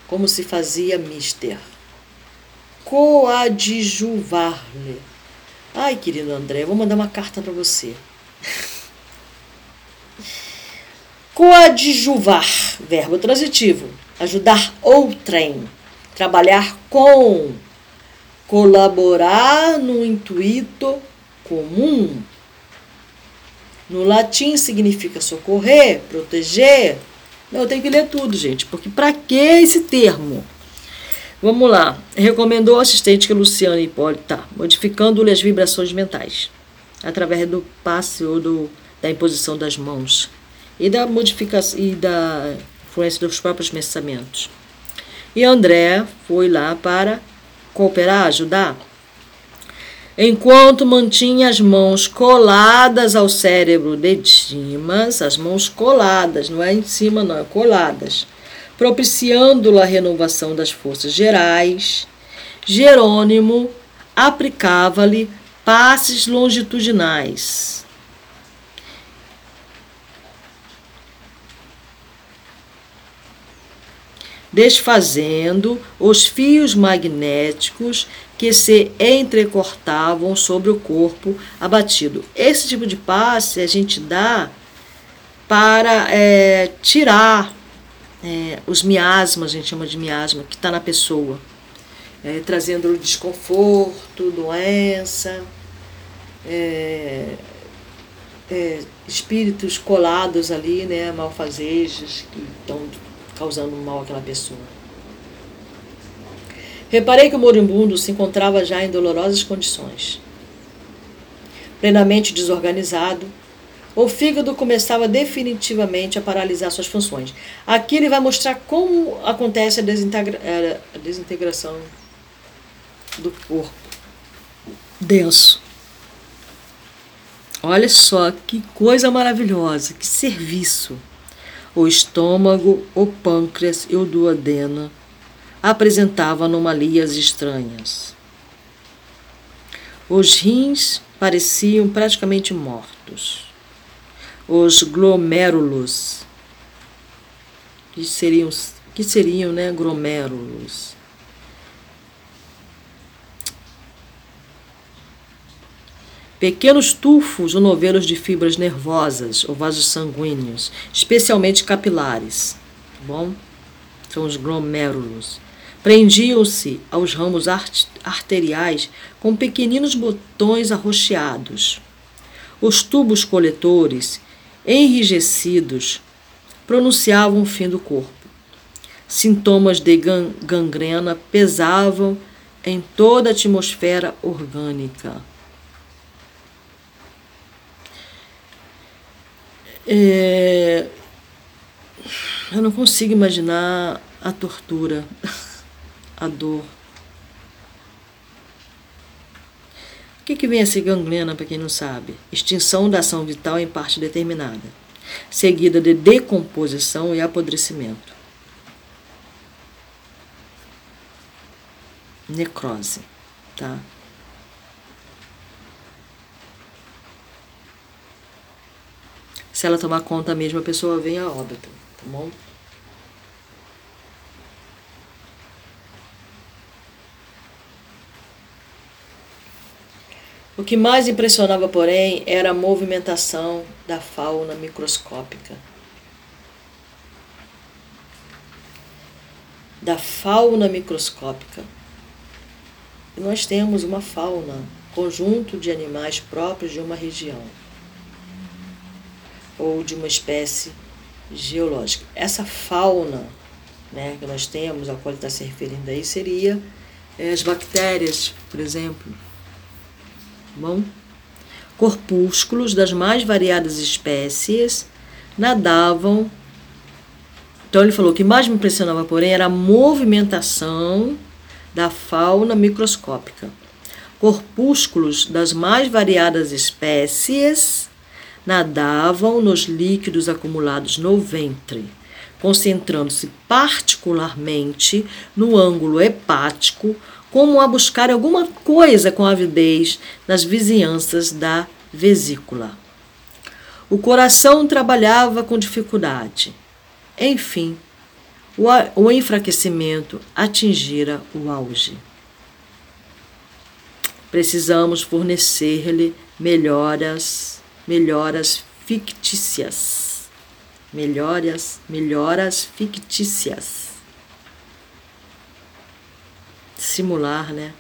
como se fazia mister. Coadjuvar-lhe Ai, querido André, vou mandar uma carta para você. Coadjuvar, verbo transitivo. Ajudar outrem. Trabalhar com. Colaborar no intuito comum. No latim significa socorrer, proteger. Não, eu tenho que ler tudo, gente, porque para que esse termo? Vamos lá. Recomendou ao assistente que Luciano Hipólito tá modificando-lhe as vibrações mentais através do passe ou do, da imposição das mãos e da modificação e da influência dos próprios pensamentos. E André foi lá para cooperar, ajudar. Enquanto mantinha as mãos coladas ao cérebro de Dimas, as mãos coladas, não é em cima, não, é coladas propiciando a renovação das forças gerais, Jerônimo aplicava-lhe passes longitudinais. Desfazendo os fios magnéticos que se entrecortavam sobre o corpo abatido. Esse tipo de passe a gente dá para é, tirar é, os miasmas, a gente chama de miasma, que está na pessoa, é, trazendo desconforto, doença, é, é, espíritos colados ali, né, malfazejos, que estão causando mal àquela pessoa. Reparei que o moribundo se encontrava já em dolorosas condições. Plenamente desorganizado, o fígado começava definitivamente a paralisar suas funções. Aqui ele vai mostrar como acontece a, desintegra é, a desintegração do corpo denso. Olha só que coisa maravilhosa, que serviço. O estômago, o pâncreas e o duodeno apresentavam anomalias estranhas. Os rins pareciam praticamente mortos os glomérulos, que seriam, que seriam né, glomérulos. Pequenos tufos ou novelos de fibras nervosas ou vasos sanguíneos, especialmente capilares. Tá bom? São os glomérulos. Prendiam-se aos ramos arteriais com pequeninos botões arroxeados. Os tubos coletores enrijecidos, pronunciavam o fim do corpo. Sintomas de gangrena pesavam em toda a atmosfera orgânica. É, eu não consigo imaginar a tortura. a dor. Que, que vem a ser gangrena, para quem não sabe? Extinção da ação vital em parte determinada, seguida de decomposição e apodrecimento. Necrose, tá? Se ela tomar conta mesmo, a pessoa vem a óbito, tá bom? O que mais impressionava, porém, era a movimentação da fauna microscópica. Da fauna microscópica. Nós temos uma fauna, conjunto de animais próprios de uma região ou de uma espécie geológica. Essa fauna né, que nós temos, ao qual ele está se referindo aí, seria é, as bactérias, por exemplo bom? Corpúsculos das mais variadas espécies nadavam. Então ele falou que mais me impressionava, porém, era a movimentação da fauna microscópica. Corpúsculos das mais variadas espécies nadavam nos líquidos acumulados no ventre, concentrando-se particularmente no ângulo hepático como a buscar alguma coisa com avidez nas vizinhanças da vesícula. O coração trabalhava com dificuldade. Enfim, o enfraquecimento atingira o auge. Precisamos fornecer-lhe melhoras, melhoras fictícias. Melhoras, melhoras fictícias simular, né?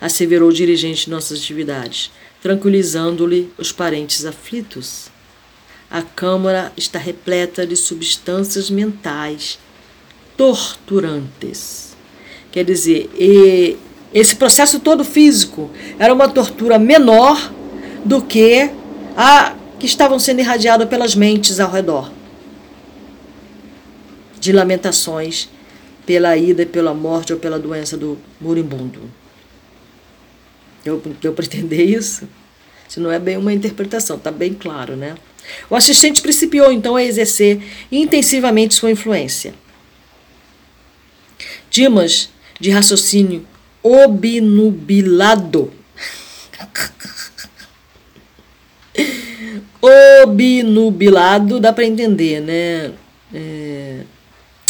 Asseverou o dirigente de nossas atividades, tranquilizando-lhe os parentes aflitos. A Câmara está repleta de substâncias mentais torturantes. Quer dizer, esse processo todo físico era uma tortura menor do que a que estavam sendo irradiadas pelas mentes ao redor. De lamentações pela ida, pela morte ou pela doença do moribundo. Deu para entender isso? Isso não é bem uma interpretação, está bem claro, né? O assistente principiou então a exercer intensivamente sua influência. Dimas, de raciocínio obnubilado, obnubilado, dá para entender, né? É,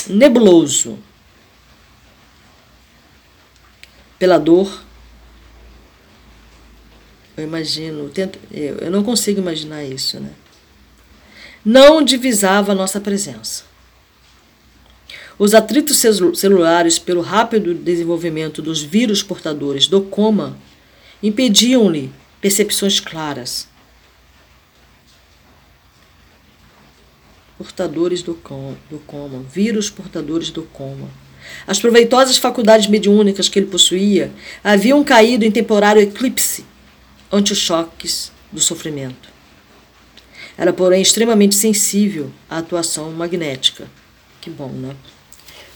nebuloso pela dor. Eu imagino, tento, eu, eu não consigo imaginar isso, né? Não divisava nossa presença. Os atritos celulares, pelo rápido desenvolvimento dos vírus portadores do coma, impediam-lhe percepções claras. Portadores do coma, do coma, vírus portadores do coma. As proveitosas faculdades mediúnicas que ele possuía haviam caído em temporário eclipse ante os choques do sofrimento. Era, porém, extremamente sensível à atuação magnética. Que bom, né?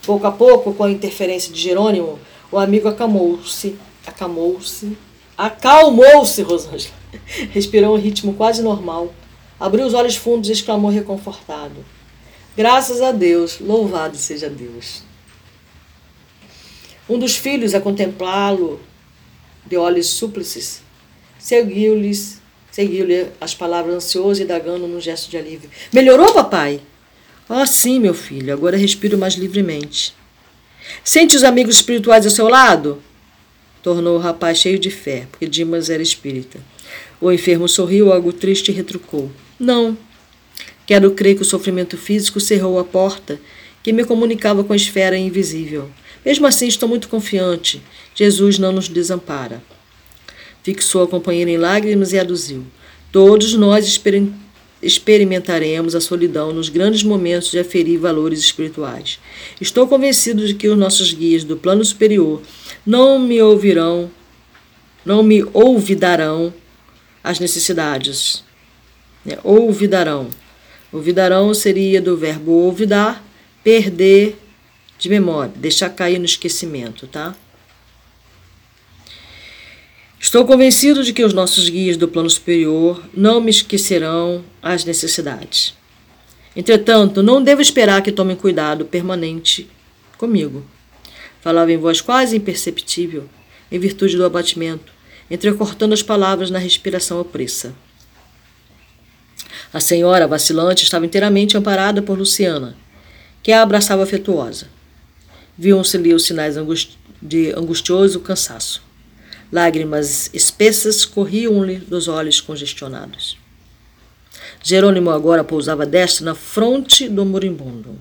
Pouco a pouco, com a interferência de Jerônimo, o amigo acalmou-se, acalmou-se, acalmou-se, Rosângela. Respirou um ritmo quase normal, abriu os olhos fundos e exclamou reconfortado: Graças a Deus, louvado seja Deus. Um dos filhos, a contemplá-lo de olhos súplices, seguiu-lhes, seguiu-lhe as palavras ansioso e dagando num gesto de alívio. Melhorou, papai? Oh, sim, meu filho, agora respiro mais livremente. Sente os amigos espirituais ao seu lado? Tornou o rapaz cheio de fé, porque Dimas era espírita. O enfermo sorriu, algo triste e retrucou. Não. Quero crer que o sofrimento físico cerrou a porta que me comunicava com a esfera invisível. Mesmo assim, estou muito confiante. Jesus não nos desampara. Fixou a companheira em lágrimas e aduziu. Todos nós exper experimentaremos a solidão nos grandes momentos de aferir valores espirituais. Estou convencido de que os nossos guias do plano superior não me ouvirão, não me ouvidarão as necessidades. Né? Ouvidarão. Ouvidarão seria do verbo ouvidar, perder de memória, deixar cair no esquecimento, tá? Estou convencido de que os nossos guias do plano superior não me esquecerão as necessidades. Entretanto, não devo esperar que tomem cuidado permanente comigo. Falava em voz quase imperceptível, em virtude do abatimento, entrecortando as palavras na respiração opressa. A senhora, vacilante, estava inteiramente amparada por Luciana, que a abraçava afetuosa. Viam-se-lhe os sinais de angustioso cansaço. Lágrimas espessas corriam-lhe dos olhos congestionados. Jerônimo agora pousava destra na fronte do moribundo,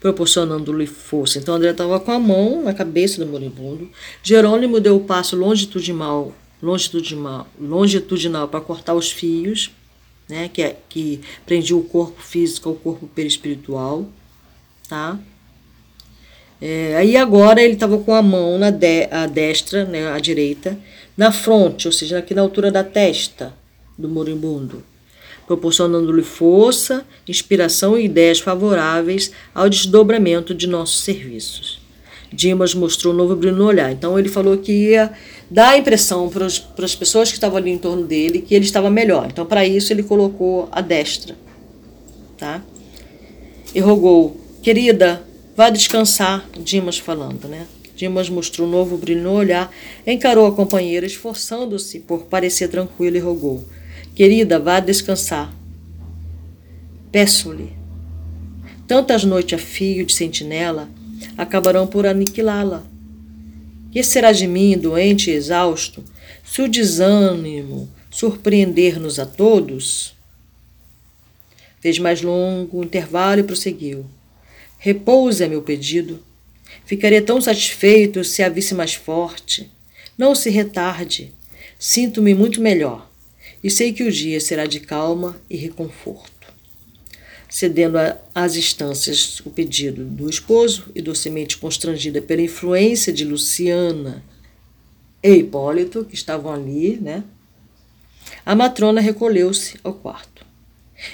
proporcionando-lhe força. Então André estava com a mão na cabeça do moribundo. Jerônimo deu o passo longitudinal, longitudinal, longitudinal para cortar os fios, né, que, é, que prendia o corpo físico ao corpo perispiritual, tá? É, aí agora ele estava com a mão na de, a destra, né, a direita, na fronte, ou seja, aqui na altura da testa do moribundo, proporcionando-lhe força, inspiração e ideias favoráveis ao desdobramento de nossos serviços. Dimas mostrou um novo brilho no olhar. Então ele falou que ia dar a impressão para as pessoas que estavam ali em torno dele que ele estava melhor. Então para isso ele colocou a destra, tá? E rogou: "Querida, Vá descansar, Dimas falando, né? Dimas mostrou um novo brilho no olhar, encarou a companheira, esforçando-se por parecer tranquilo e rogou: Querida, vá descansar. Peço-lhe. Tantas noites a fio de sentinela acabarão por aniquilá-la. Que será de mim, doente e exausto, se o desânimo surpreender-nos a todos? Fez mais longo intervalo e prosseguiu. Repousa é meu pedido. Ficaria tão satisfeito se a visse mais forte. Não se retarde. Sinto-me muito melhor e sei que o dia será de calma e reconforto. Cedendo às instâncias o pedido do esposo e docemente constrangida pela influência de Luciana e Hipólito, que estavam ali, né? A matrona recolheu-se ao quarto.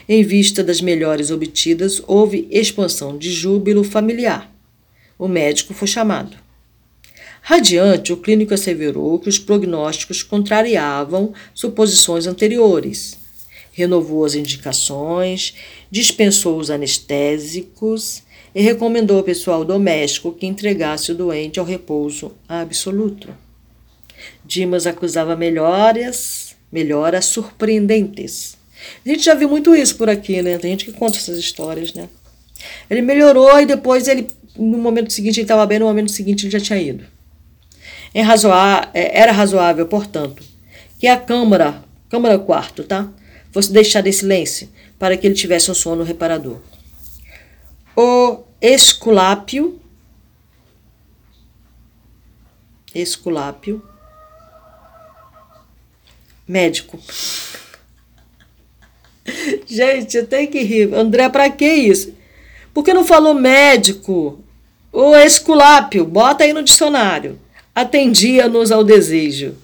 Em vista das melhores obtidas, houve expansão de júbilo familiar. O médico foi chamado. Radiante, o clínico asseverou que os prognósticos contrariavam suposições anteriores. Renovou as indicações, dispensou os anestésicos e recomendou ao pessoal doméstico que entregasse o doente ao repouso absoluto. Dimas acusava melhoras, melhoras surpreendentes a gente já viu muito isso por aqui, né? Tem gente que conta essas histórias, né? Ele melhorou e depois ele, no momento seguinte, ele estava bem, no momento seguinte ele já tinha ido. É é, era razoável, portanto, que a câmara, câmara quarto, tá? Fosse deixada em silêncio para que ele tivesse um sono reparador. O esculápio, esculápio, médico. Gente, eu tenho que rir. André, para que isso? Por que não falou médico? Ou esculápio? Bota aí no dicionário. Atendia-nos ao desejo.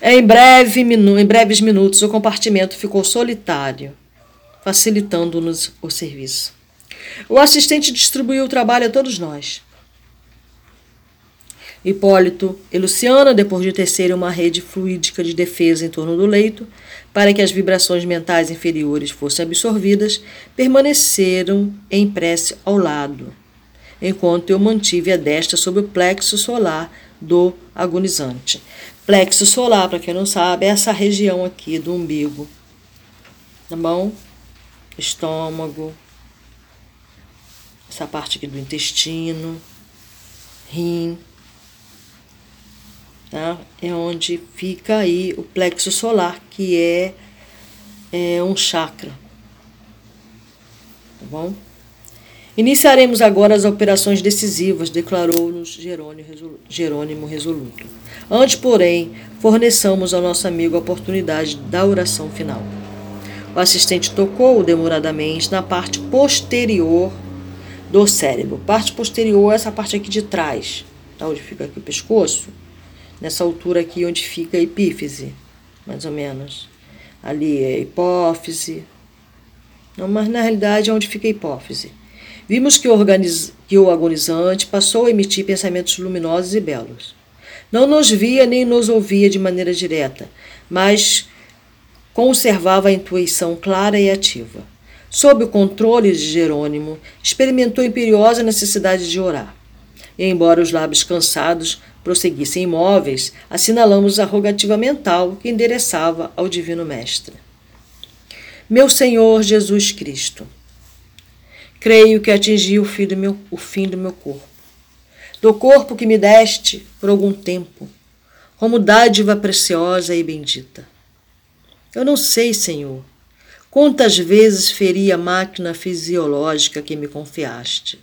Em, breve, em breves minutos, o compartimento ficou solitário, facilitando-nos o serviço. O assistente distribuiu o trabalho a todos nós. Hipólito e Luciana, depois de tecerem uma rede fluídica de defesa em torno do leito, para que as vibrações mentais inferiores fossem absorvidas, permaneceram em prece ao lado, enquanto eu mantive a destra sobre o plexo solar do agonizante. Plexo solar, para quem não sabe, é essa região aqui do umbigo. Tá bom? Estômago, essa parte aqui do intestino, rim, tá? É onde fica aí o plexo solar, que é, é um chakra, tá bom? Iniciaremos agora as operações decisivas, declarou-nos Jerônimo Resoluto. Antes, porém, forneçamos ao nosso amigo a oportunidade da oração final. O assistente tocou demoradamente na parte posterior do cérebro. Parte posterior é essa parte aqui de trás, tá? onde fica aqui o pescoço nessa altura aqui onde fica a epífise, mais ou menos. Ali é a hipófise. Não, mas na realidade é onde fica a hipófise. Vimos que organiz... que o agonizante passou a emitir pensamentos luminosos e belos. Não nos via nem nos ouvia de maneira direta, mas conservava a intuição clara e ativa. Sob o controle de Jerônimo, experimentou imperiosa necessidade de orar. E, embora os lábios cansados prosseguissem imóveis, assinalamos a rogativa mental que endereçava ao Divino Mestre. Meu Senhor Jesus Cristo, creio que atingi o fim do meu, o fim do meu corpo do corpo que me deste por algum tempo, como dádiva preciosa e bendita. Eu não sei, Senhor, quantas vezes feri a máquina fisiológica que me confiaste.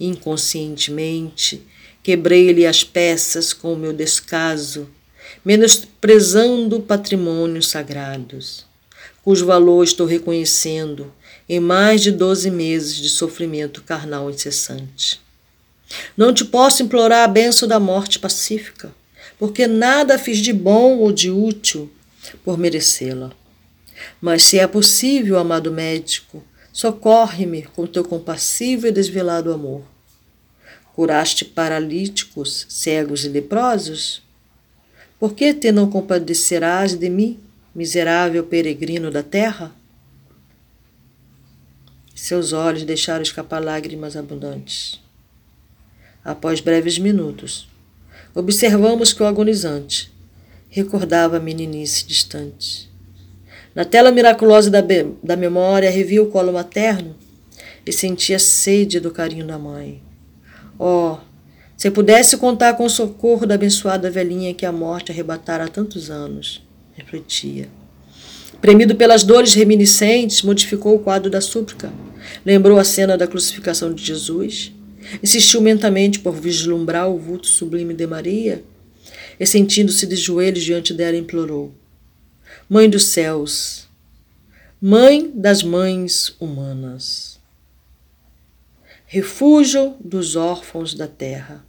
Inconscientemente, quebrei-lhe as peças com o meu descaso, menosprezando patrimônios sagrados, cujo valor estou reconhecendo em mais de doze meses de sofrimento carnal incessante. Não te posso implorar a benção da morte pacífica, porque nada fiz de bom ou de útil por merecê-la. Mas se é possível, amado médico, socorre-me com teu compassivo e desvelado amor. Curaste paralíticos, cegos e leprosos? Por que te não compadecerás de mim, miserável peregrino da terra? Seus olhos deixaram escapar lágrimas abundantes. Após breves minutos, observamos que o agonizante recordava a meninice distante. Na tela miraculosa da, da memória, revia o colo materno e sentia sede do carinho da mãe. Oh, se pudesse contar com o socorro da abençoada velhinha que a morte arrebatara há tantos anos, refletia. Premido pelas dores reminiscentes, modificou o quadro da súplica. Lembrou a cena da crucificação de Jesus Insistiu mentalmente por vislumbrar o vulto sublime de Maria e, sentindo-se de joelhos diante dela, implorou: Mãe dos céus, Mãe das mães humanas, refúgio dos órfãos da terra.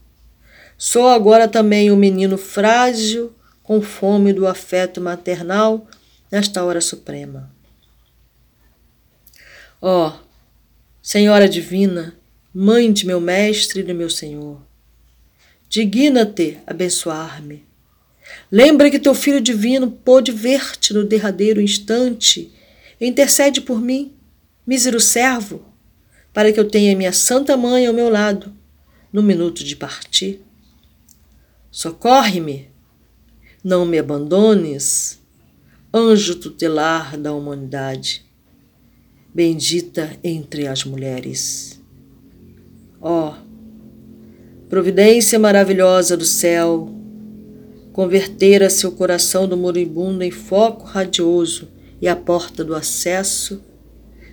Sou agora também um menino frágil, com fome do afeto maternal nesta hora suprema. Ó, oh, Senhora Divina, Mãe de meu Mestre e de meu Senhor, digna-te abençoar-me. Lembra que teu Filho Divino pôde ver-te no derradeiro instante intercede por mim, mísero servo, para que eu tenha minha Santa Mãe ao meu lado no minuto de partir. Socorre-me, não me abandones, anjo tutelar da humanidade, bendita entre as mulheres. Ó, oh, providência maravilhosa do céu, convertera seu coração do moribundo em foco radioso e a porta do acesso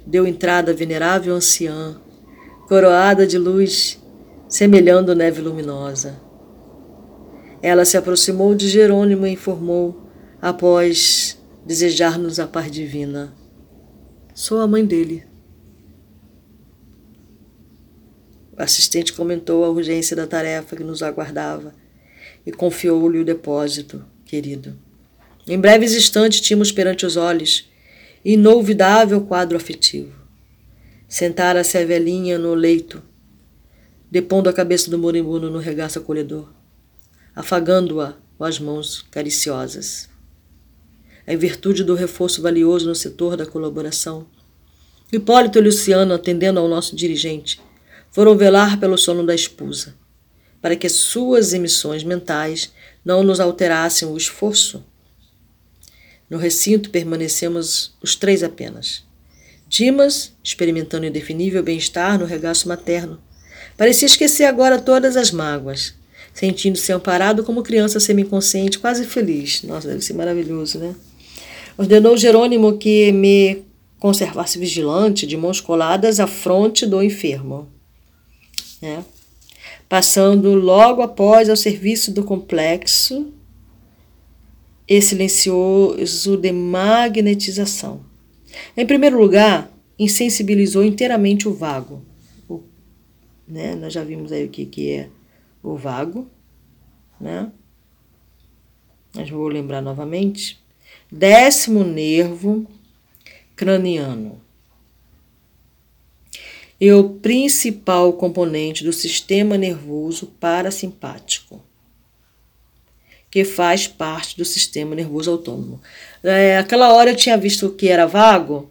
deu entrada à venerável anciã, coroada de luz, semelhando neve luminosa. Ela se aproximou de Jerônimo e informou, após desejar-nos a paz divina: Sou a mãe dele. O assistente comentou a urgência da tarefa que nos aguardava e confiou-lhe o depósito, querido. Em breves instantes tínhamos perante os olhos inolvidável quadro afetivo. Sentara-se a velhinha no leito, depondo a cabeça do moribundo no regaço acolhedor, afagando-a com as mãos cariciosas. Em virtude do reforço valioso no setor da colaboração, Hipólito e Luciano, atendendo ao nosso dirigente, foram velar pelo sono da esposa, para que suas emissões mentais não nos alterassem o esforço. No recinto permanecemos os três apenas. Dimas, experimentando indefinível bem-estar no regaço materno, parecia esquecer agora todas as mágoas, sentindo-se amparado como criança semi-inconsciente, quase feliz. Nossa, deve ser maravilhoso, né? Ordenou Jerônimo que me conservasse vigilante, de mãos coladas à fronte do enfermo né? passando logo após ao serviço do complexo e silencioso de magnetização. Em primeiro lugar, insensibilizou inteiramente o vago. O, né? Nós já vimos aí o que, que é o vago, né? Mas vou lembrar novamente. Décimo nervo craniano e o principal componente do sistema nervoso parasimpático, que faz parte do sistema nervoso autônomo. É, aquela hora eu tinha visto que era vago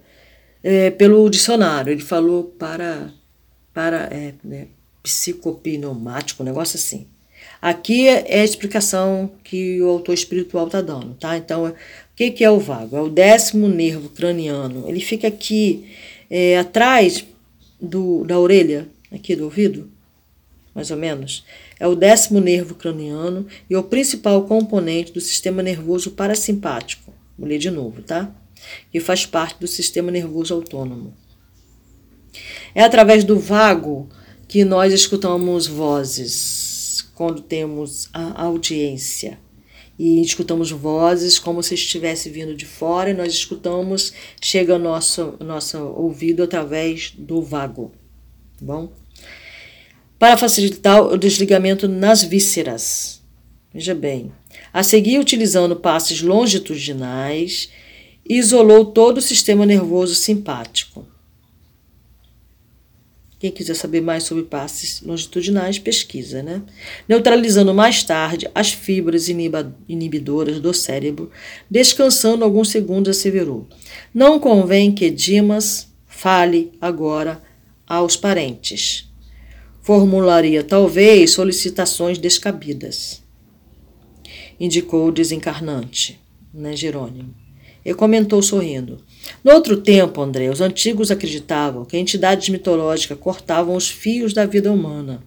é, pelo dicionário. Ele falou para, para é, né, psicopneumático, um negócio assim. Aqui é a explicação que o autor espiritual está dando, tá? Então, o que, que é o vago? É o décimo nervo craniano. Ele fica aqui é, atrás do, da orelha, aqui do ouvido, mais ou menos. É o décimo nervo craniano e é o principal componente do sistema nervoso parasimpático. Vou ler de novo, tá? Que faz parte do sistema nervoso autônomo. É através do vago que nós escutamos vozes quando temos a audiência e escutamos vozes como se estivesse vindo de fora e nós escutamos, chega ao nosso, nosso ouvido através do vago. Tá bom? Para facilitar o desligamento nas vísceras. Veja bem. A seguir, utilizando passes longitudinais, isolou todo o sistema nervoso simpático. Quem quiser saber mais sobre passes longitudinais, pesquisa, né? Neutralizando mais tarde as fibras inibidoras do cérebro, descansando alguns segundos, asseverou. Não convém que Dimas fale agora aos parentes. Formularia talvez solicitações descabidas, indicou o desencarnante, né, Jerônimo. E comentou sorrindo. No outro tempo, André, os antigos acreditavam que entidades mitológicas cortavam os fios da vida humana.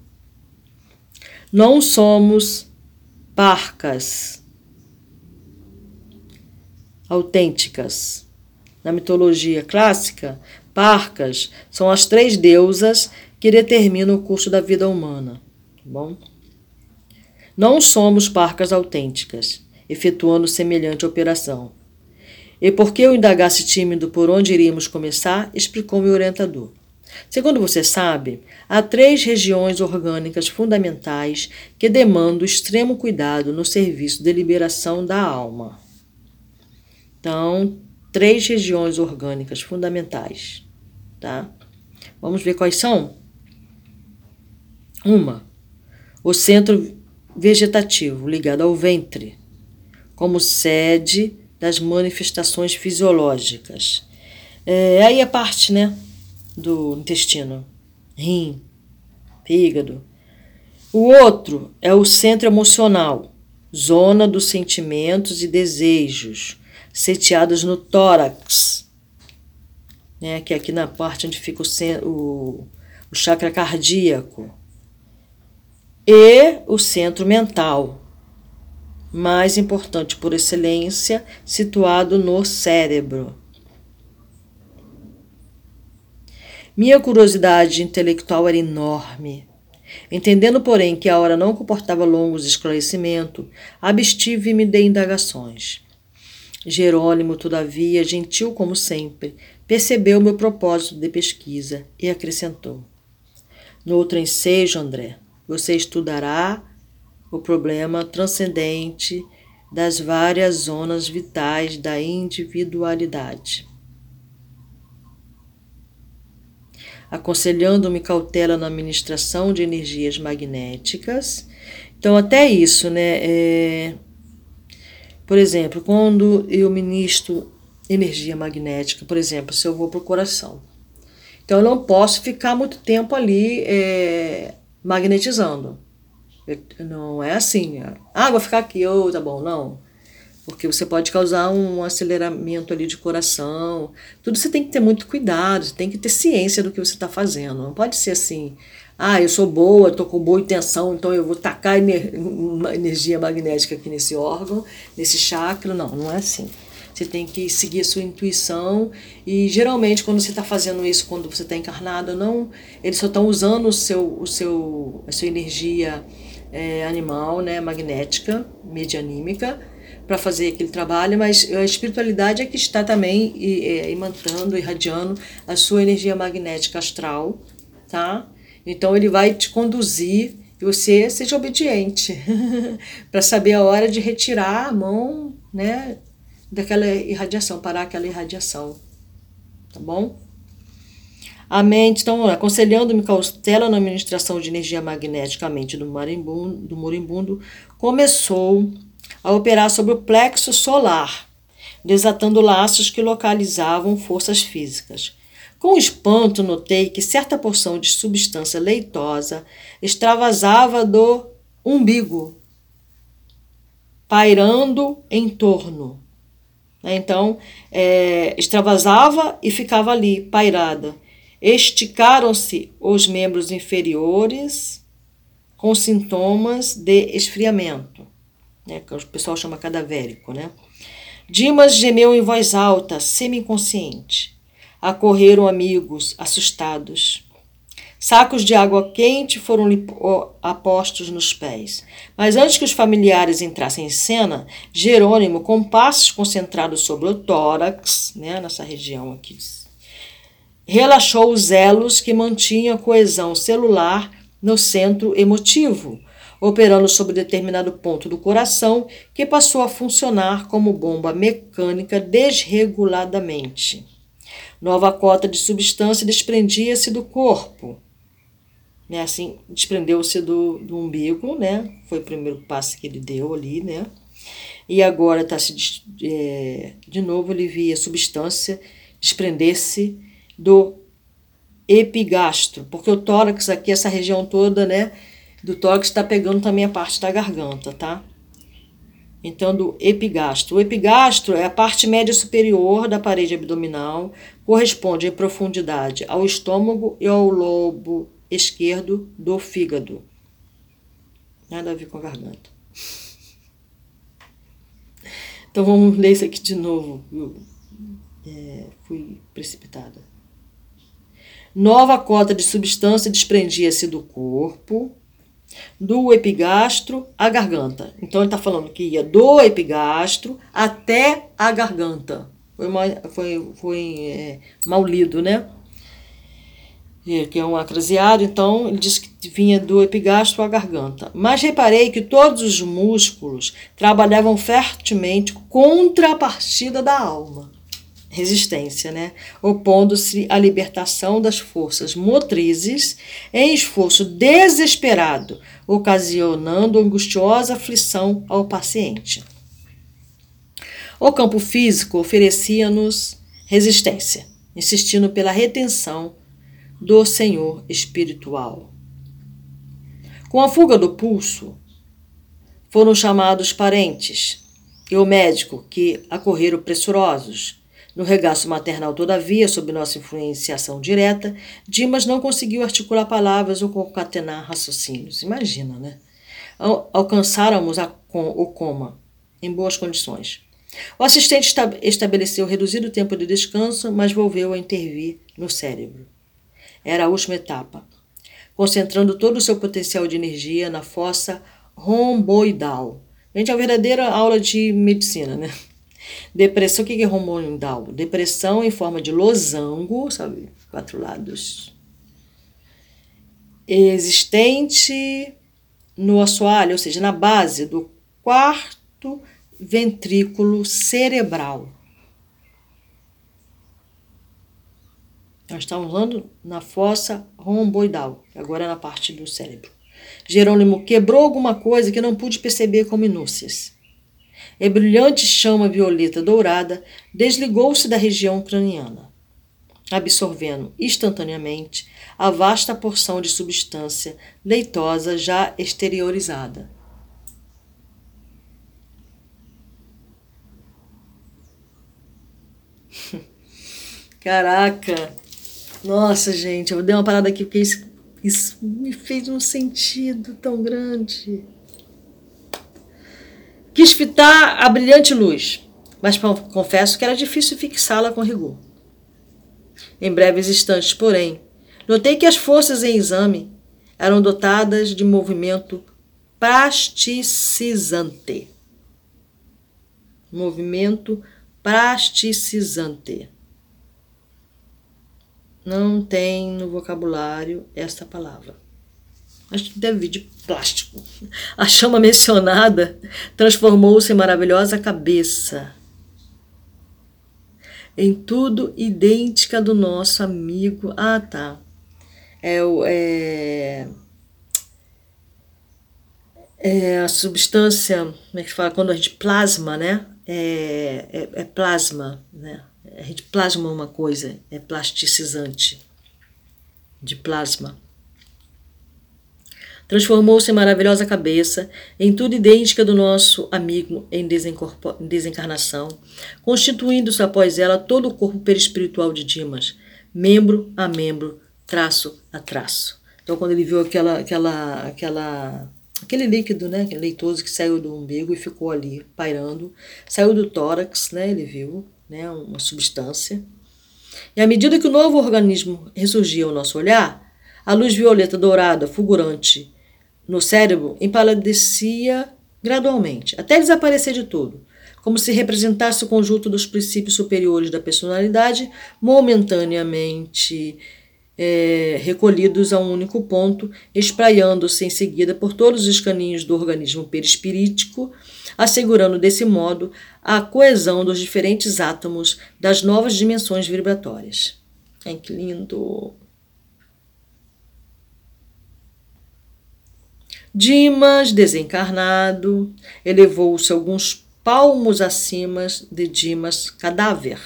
Não somos parcas autênticas. Na mitologia clássica, parcas são as três deusas que determinam o curso da vida humana. Tá bom? Não somos parcas autênticas, efetuando semelhante operação. E porque eu indagasse tímido por onde iríamos começar, explicou meu orientador. Segundo você sabe, há três regiões orgânicas fundamentais que demandam extremo cuidado no serviço de liberação da alma. Então, três regiões orgânicas fundamentais, tá? Vamos ver quais são? Uma, o centro vegetativo ligado ao ventre, como sede das manifestações fisiológicas. É, aí a parte né, do intestino, rim, fígado. O outro é o centro emocional, zona dos sentimentos e desejos, seteados no tórax, né, que é aqui na parte onde fica o, o, o chakra cardíaco. E o centro mental, mais importante por excelência, situado no cérebro. Minha curiosidade intelectual era enorme. Entendendo, porém, que a hora não comportava longos esclarecimentos, abstive-me de indagações. Jerônimo, todavia, gentil como sempre, percebeu meu propósito de pesquisa e acrescentou: No outro ensejo, André, você estudará o problema transcendente das várias zonas vitais da individualidade. Aconselhando-me cautela na administração de energias magnéticas. Então, até isso, né? É, por exemplo, quando eu ministro energia magnética, por exemplo, se eu vou para o coração. Então, eu não posso ficar muito tempo ali é, magnetizando. Não é assim, ah, vou ficar aqui, oh, tá bom, não. Porque você pode causar um aceleramento ali de coração. Tudo você tem que ter muito cuidado, você tem que ter ciência do que você está fazendo. Não pode ser assim, ah, eu sou boa, estou com boa intenção, então eu vou tacar energia magnética aqui nesse órgão, nesse chakra. Não, não é assim. Você tem que seguir a sua intuição e geralmente quando você está fazendo isso, quando você está encarnado, não, eles só estão usando o seu, o seu, a sua energia é, animal, né, magnética, medianímica, para fazer aquele trabalho, mas a espiritualidade é que está também é, imantando, irradiando a sua energia magnética astral, tá? Então ele vai te conduzir e você seja obediente para saber a hora de retirar a mão, né, daquela irradiação, parar aquela irradiação, tá bom? A mente, então, aconselhando-me cautela na administração de energia magnética, a mente do moribundo, do começou a operar sobre o plexo solar, desatando laços que localizavam forças físicas. Com espanto, notei que certa porção de substância leitosa extravasava do umbigo, pairando em torno. Então, é, extravasava e ficava ali, pairada Esticaram-se os membros inferiores com sintomas de esfriamento, né, que o pessoal chama cadavérico. Né? Dimas gemeu em voz alta, semi-inconsciente. Acorreram amigos, assustados. Sacos de água quente foram apostos nos pés. Mas antes que os familiares entrassem em cena, Jerônimo, com passos concentrados sobre o tórax, né, nessa região aqui relaxou os elos que mantinham a coesão celular no centro emotivo, operando sobre determinado ponto do coração que passou a funcionar como bomba mecânica desreguladamente. Nova cota de substância desprendia-se do corpo. Né, assim, desprendeu-se do, do umbigo, né? Foi o primeiro passo que ele deu ali, né? E agora está se é, de novo ele via substância desprender-se do epigastro, porque o tórax aqui, essa região toda, né, do tórax está pegando também a parte da garganta, tá? Então, do epigastro. O epigastro é a parte média superior da parede abdominal, corresponde em profundidade ao estômago e ao lobo esquerdo do fígado. Nada a ver com a garganta. Então vamos ler isso aqui de novo. É, fui precipitada. Nova cota de substância desprendia-se do corpo, do epigastro à garganta. Então ele está falando que ia do epigastro até a garganta. Foi, foi, foi é, mal lido, né? Que é um acraseado, então ele disse que vinha do epigastro à garganta. Mas reparei que todos os músculos trabalhavam fortemente contra a partida da alma resistência, né? opondo-se à libertação das forças motrizes em esforço desesperado, ocasionando angustiosa aflição ao paciente. O campo físico oferecia-nos resistência, insistindo pela retenção do Senhor espiritual. Com a fuga do pulso, foram chamados parentes e o médico, que acorreram pressurosos, no regaço maternal, todavia, sob nossa influenciação direta, Dimas não conseguiu articular palavras ou concatenar raciocínios. Imagina, né? Alcançáramos a, o coma em boas condições. O assistente estabeleceu reduzido tempo de descanso, mas volveu a intervir no cérebro. Era a última etapa, concentrando todo o seu potencial de energia na fossa romboidal. Gente, é uma verdadeira aula de medicina, né? Depressão, o que é hormonal? Depressão em forma de losango, sabe? Quatro lados. Existente no assoalho, ou seja, na base do quarto ventrículo cerebral. Nós estamos falando na fossa romboidal, agora é na parte do cérebro. Jerônimo quebrou alguma coisa que não pude perceber com minúcias e brilhante chama violeta dourada desligou-se da região craniana, absorvendo instantaneamente a vasta porção de substância leitosa já exteriorizada. Caraca! Nossa, gente, eu dei uma parada aqui porque isso, isso me fez um sentido tão grande. Quis fitar a brilhante luz, mas confesso que era difícil fixá-la com rigor. Em breves instantes, porém, notei que as forças em exame eram dotadas de movimento plasticizante. Movimento plasticizante. Não tem no vocabulário esta palavra acho que deve vir de plástico. A chama mencionada transformou-se em maravilhosa cabeça. em tudo idêntica do nosso amigo. Ah, tá. É o. É, é a substância, como é que fala? Quando a gente plasma, né? É, é, é plasma, né? A gente plasma uma coisa, é plasticizante de plasma. Transformou-se em maravilhosa cabeça, em tudo idêntica do nosso amigo em, desencarnação, constituindo-se após ela todo o corpo perispiritual de Dimas, membro a membro, traço a traço. Então, quando ele viu aquela, aquela, aquela, aquele líquido, né, leitoso que saiu do umbigo e ficou ali pairando, saiu do tórax, né, ele viu, né, uma substância. E à medida que o novo organismo ressurgia ao nosso olhar, a luz violeta dourada, fulgurante, no cérebro empaladecia gradualmente, até desaparecer de todo, como se representasse o conjunto dos princípios superiores da personalidade momentaneamente é, recolhidos a um único ponto, espraiando-se em seguida por todos os caninhos do organismo perispirítico, assegurando desse modo a coesão dos diferentes átomos das novas dimensões vibratórias. Ai, que lindo! Dimas, desencarnado, elevou-se alguns palmos acima de Dimas, cadáver,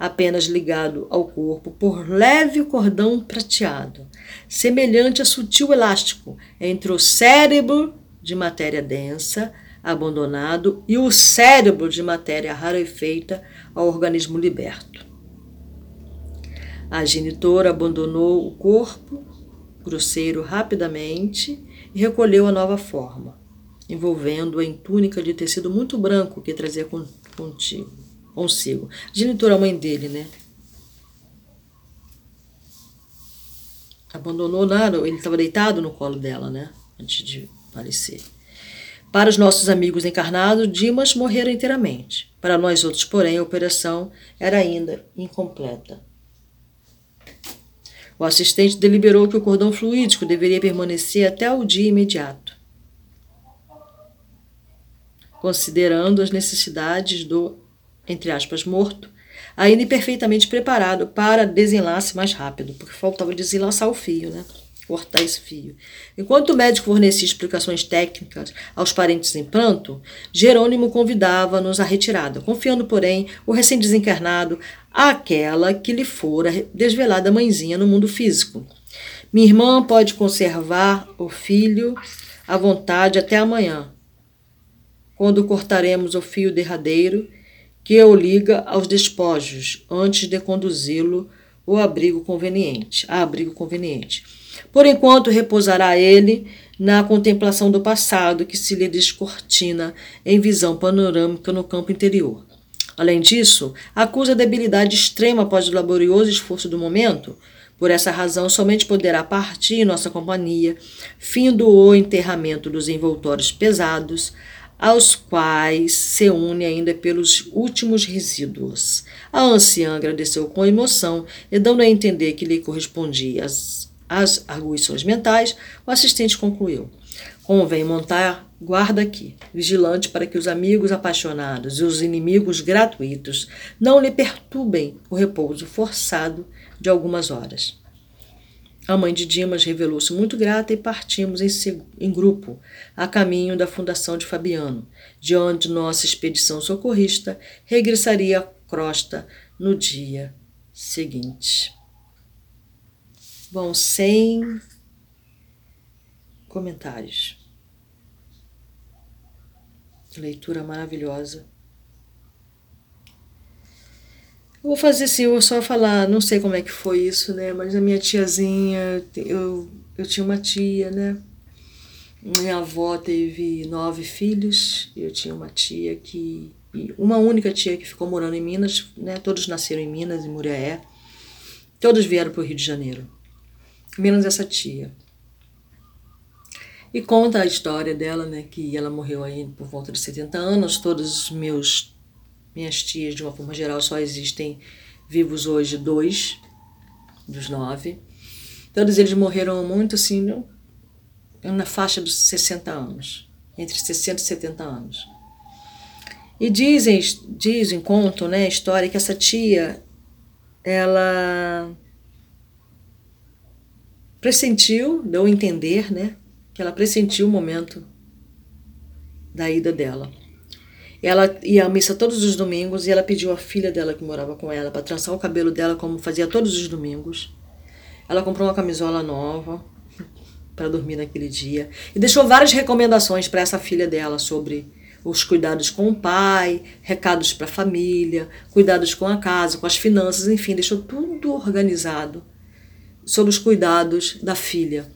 apenas ligado ao corpo por leve cordão prateado, semelhante a sutil elástico entre o cérebro de matéria densa, abandonado, e o cérebro de matéria rarefeita ao organismo liberto. A genitora abandonou o corpo grosseiro rapidamente e recolheu a nova forma, envolvendo-a em túnica de tecido muito branco que trazia contigo, consigo. A genitora, a mãe dele, né? Abandonou nada, ele estava deitado no colo dela, né? Antes de falecer. Para os nossos amigos encarnados, Dimas morrera inteiramente. Para nós outros, porém, a operação era ainda incompleta. O assistente deliberou que o cordão fluídico deveria permanecer até o dia imediato, considerando as necessidades do, entre aspas, morto, ainda imperfeitamente preparado para desenlace mais rápido, porque faltava desenlaçar o fio, né? Cortar esse fio. Enquanto o médico fornecia explicações técnicas aos parentes em pranto, Jerônimo convidava-nos à retirada, confiando, porém, o recém-desencarnado àquela que lhe fora desvelada mãezinha no mundo físico. Minha irmã pode conservar o filho à vontade até amanhã, quando cortaremos o fio derradeiro que o liga aos despojos, antes de conduzi-lo ao abrigo conveniente, a abrigo conveniente. Por enquanto, repousará ele na contemplação do passado que se lhe descortina em visão panorâmica no campo interior. Além disso, acusa debilidade extrema após o laborioso esforço do momento. Por essa razão, somente poderá partir em nossa companhia, findo o enterramento dos envoltórios pesados, aos quais se une ainda pelos últimos resíduos. A anciã agradeceu com emoção e, dando a entender que lhe correspondia as as arguições mentais, o assistente concluiu: Convém montar guarda aqui, vigilante para que os amigos apaixonados e os inimigos gratuitos não lhe perturbem o repouso forçado de algumas horas. A mãe de Dimas revelou-se muito grata e partimos em, em, grupo, a caminho da fundação de Fabiano, de onde nossa expedição socorrista regressaria à crosta no dia seguinte. Bom, sem comentários. Leitura maravilhosa. Eu vou fazer assim, eu vou só falar, não sei como é que foi isso, né? Mas a minha tiazinha, eu, eu tinha uma tia, né? Minha avó teve nove filhos, eu tinha uma tia que. Uma única tia que ficou morando em Minas, né? Todos nasceram em Minas, em Muriaé. Todos vieram para o Rio de Janeiro menos essa tia. E conta a história dela, né, que ela morreu aí por volta de 70 anos. Todos os meus minhas tias, de uma forma geral, só existem vivos hoje dois dos nove. Todos eles morreram muito assim, na faixa dos 60 anos, entre 60 e 70 anos. E dizem, dizem, contam, né, a história que essa tia, ela pressentiu, deu a entender, né, que ela pressentiu o momento da ida dela. Ela ia à missa todos os domingos e ela pediu à filha dela que morava com ela para trançar o cabelo dela como fazia todos os domingos. Ela comprou uma camisola nova para dormir naquele dia e deixou várias recomendações para essa filha dela sobre os cuidados com o pai, recados para a família, cuidados com a casa, com as finanças, enfim, deixou tudo organizado sobre os cuidados da filha.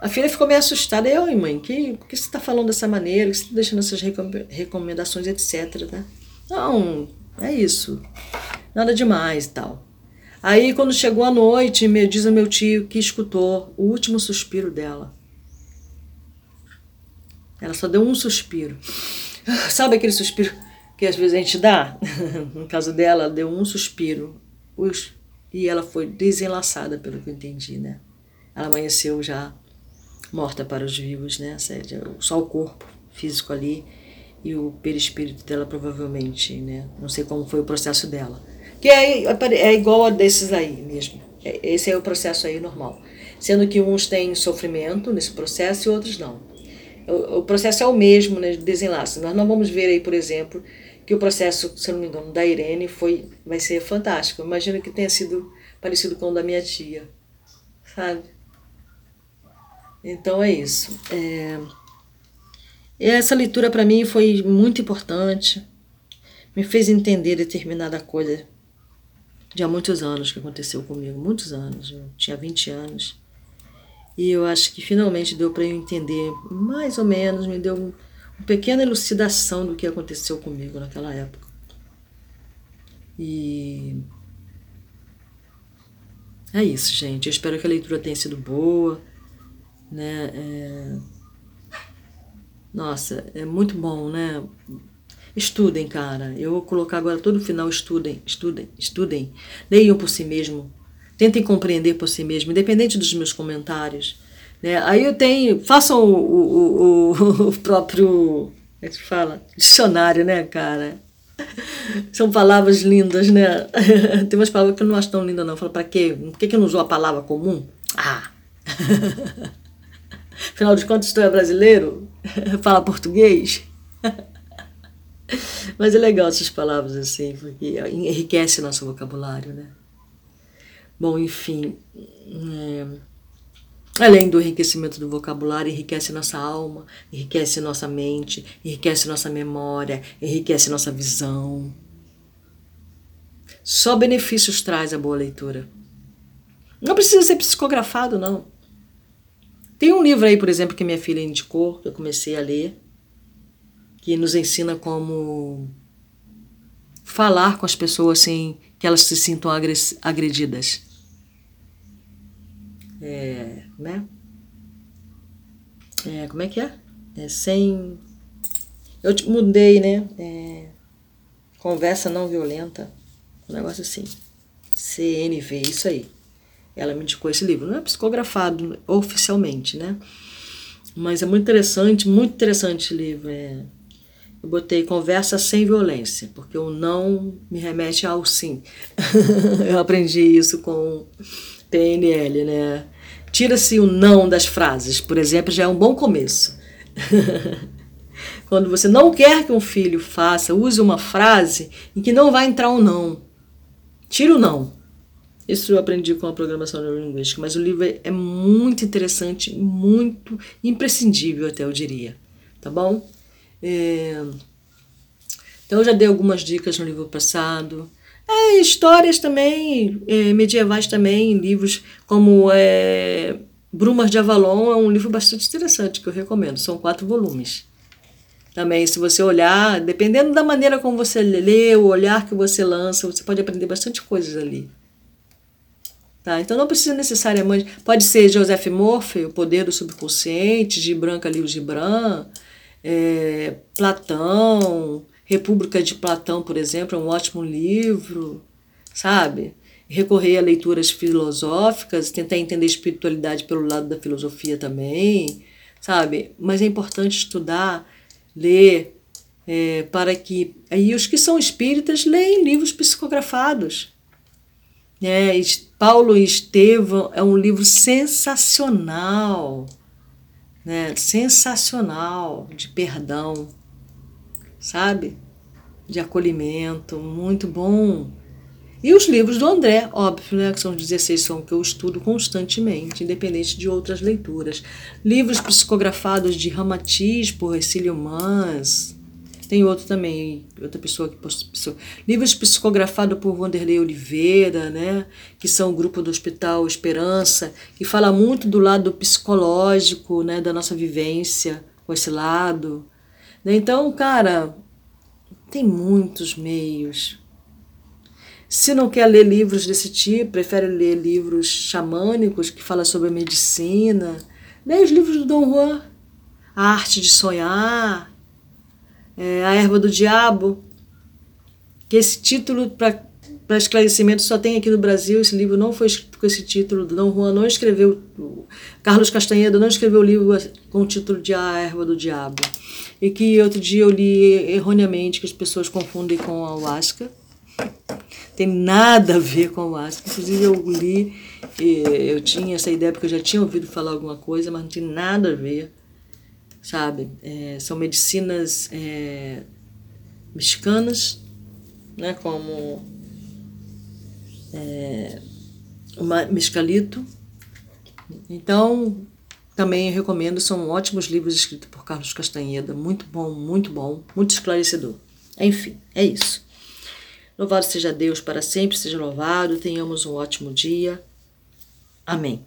A filha ficou meio assustada. Eu, mãe, que, por que você está falando dessa maneira? Que você está deixando essas recomendações, etc. Né? Não, é isso. Nada demais e tal. Aí, quando chegou a noite, me diz o meu tio que escutou o último suspiro dela. Ela só deu um suspiro. Sabe aquele suspiro que às vezes a gente dá? no caso dela, ela deu um suspiro. E ela foi desenlaçada, pelo que eu entendi, né? Ela amanheceu já morta para os vivos, né? Só o corpo físico ali e o perispírito dela provavelmente, né? Não sei como foi o processo dela. Que é, é igual a desses aí mesmo. É, esse é o processo aí normal. Sendo que uns têm sofrimento nesse processo e outros não. O, processo é o mesmo, né? De desenlace. Nós não vamos ver aí, por exemplo, que o processo, se não me engano, da Irene foi, vai ser fantástico. Imagino que tenha sido parecido com o da minha tia, sabe? Então é isso. É... Essa leitura para mim foi muito importante, me fez entender determinada coisa de há muitos anos que aconteceu comigo, muitos anos, eu tinha 20 anos. E eu acho que finalmente deu para eu entender, mais ou menos, me deu pequena elucidação do que aconteceu comigo naquela época. E é isso, gente. Eu espero que a leitura tenha sido boa, né? É... Nossa, é muito bom, né? Estudem, cara. Eu vou colocar agora todo o final, estudem, estudem, estudem. Leiam por si mesmo. Tentem compreender por si mesmo, independente dos meus comentários. Né? Aí eu tenho. Façam o, o, o, o próprio. É que fala? Dicionário, né, cara? São palavras lindas, né? Tem umas palavras que eu não acho tão lindas, não. Eu falo, pra quê? Por que, que eu não usou a palavra comum? Ah! Afinal de contas, tu é brasileiro? Fala português? Mas é legal essas palavras assim, porque enriquece nosso vocabulário, né? Bom, enfim. É... Além do enriquecimento do vocabulário, enriquece nossa alma, enriquece nossa mente, enriquece nossa memória, enriquece nossa visão. Só benefícios traz a boa leitura. Não precisa ser psicografado, não. Tem um livro aí, por exemplo, que minha filha indicou, que eu comecei a ler, que nos ensina como falar com as pessoas sem que elas se sintam agredidas é, né? É, como é que é? é sem. Eu mudei, né? É, conversa não violenta, um negócio assim. CNV, isso aí. Ela me indicou esse livro. Não é psicografado oficialmente, né? Mas é muito interessante, muito interessante esse livro. É, eu botei conversa sem violência, porque o não me remete ao sim. eu aprendi isso com PNL, né? Tira-se o não das frases, por exemplo, já é um bom começo. Quando você não quer que um filho faça, use uma frase em que não vai entrar um não. Tira o não. Isso eu aprendi com a programação neurolinguística, mas o livro é muito interessante, muito imprescindível, até eu diria. Tá bom? É... Então, eu já dei algumas dicas no livro passado. É, histórias também, é, medievais também, livros como é, Brumas de Avalon é um livro bastante interessante que eu recomendo. São quatro volumes. Também, se você olhar, dependendo da maneira como você lê, o olhar que você lança, você pode aprender bastante coisas ali. Tá? Então não precisa necessariamente. Pode ser Joseph Morphy, O Poder do Subconsciente, Gibran Khalil Gibran, é, Platão, República de Platão, por exemplo, é um ótimo livro, sabe? Recorrer a leituras filosóficas, tentar entender a espiritualidade pelo lado da filosofia também, sabe? Mas é importante estudar, ler, é, para que. Aí os que são espíritas leem livros psicografados. É, Paulo e Estevão é um livro sensacional, né? sensacional de perdão, sabe? De acolhimento, muito bom. E os livros do André, óbvio, né, que são os 16, são que eu estudo constantemente, independente de outras leituras. Livros psicografados de Ramatiz por Ercílio Mans, tem outro também, outra pessoa que postou. Livros psicografados por Vanderlei Oliveira, né? Que são o grupo do Hospital Esperança, que fala muito do lado psicológico, né? Da nossa vivência com esse lado. Né? Então, cara, tem muitos meios. Se não quer ler livros desse tipo, prefere ler livros xamânicos que falam sobre medicina, leia os livros do Dom Juan, A Arte de Sonhar, é, A Erva do Diabo, que esse título, para esclarecimento, só tem aqui no Brasil. Esse livro não foi escrito com esse título. Dom Juan não escreveu, Carlos Castanheira não escreveu o livro com o título de A Erva do Diabo. E que outro dia eu li erroneamente, que as pessoas confundem com a Ayahuasca. Tem nada a ver com a Ayahuasca. Inclusive eu li, eu tinha essa ideia porque eu já tinha ouvido falar alguma coisa, mas não tem nada a ver sabe? É, são medicinas é, mexicanas, né? Como é, o mescalito. Então, também recomendo, são ótimos livros escritos por Carlos Castanheda, muito bom, muito bom, muito esclarecedor. Enfim, é isso. Louvado seja Deus para sempre, seja louvado, tenhamos um ótimo dia. Amém.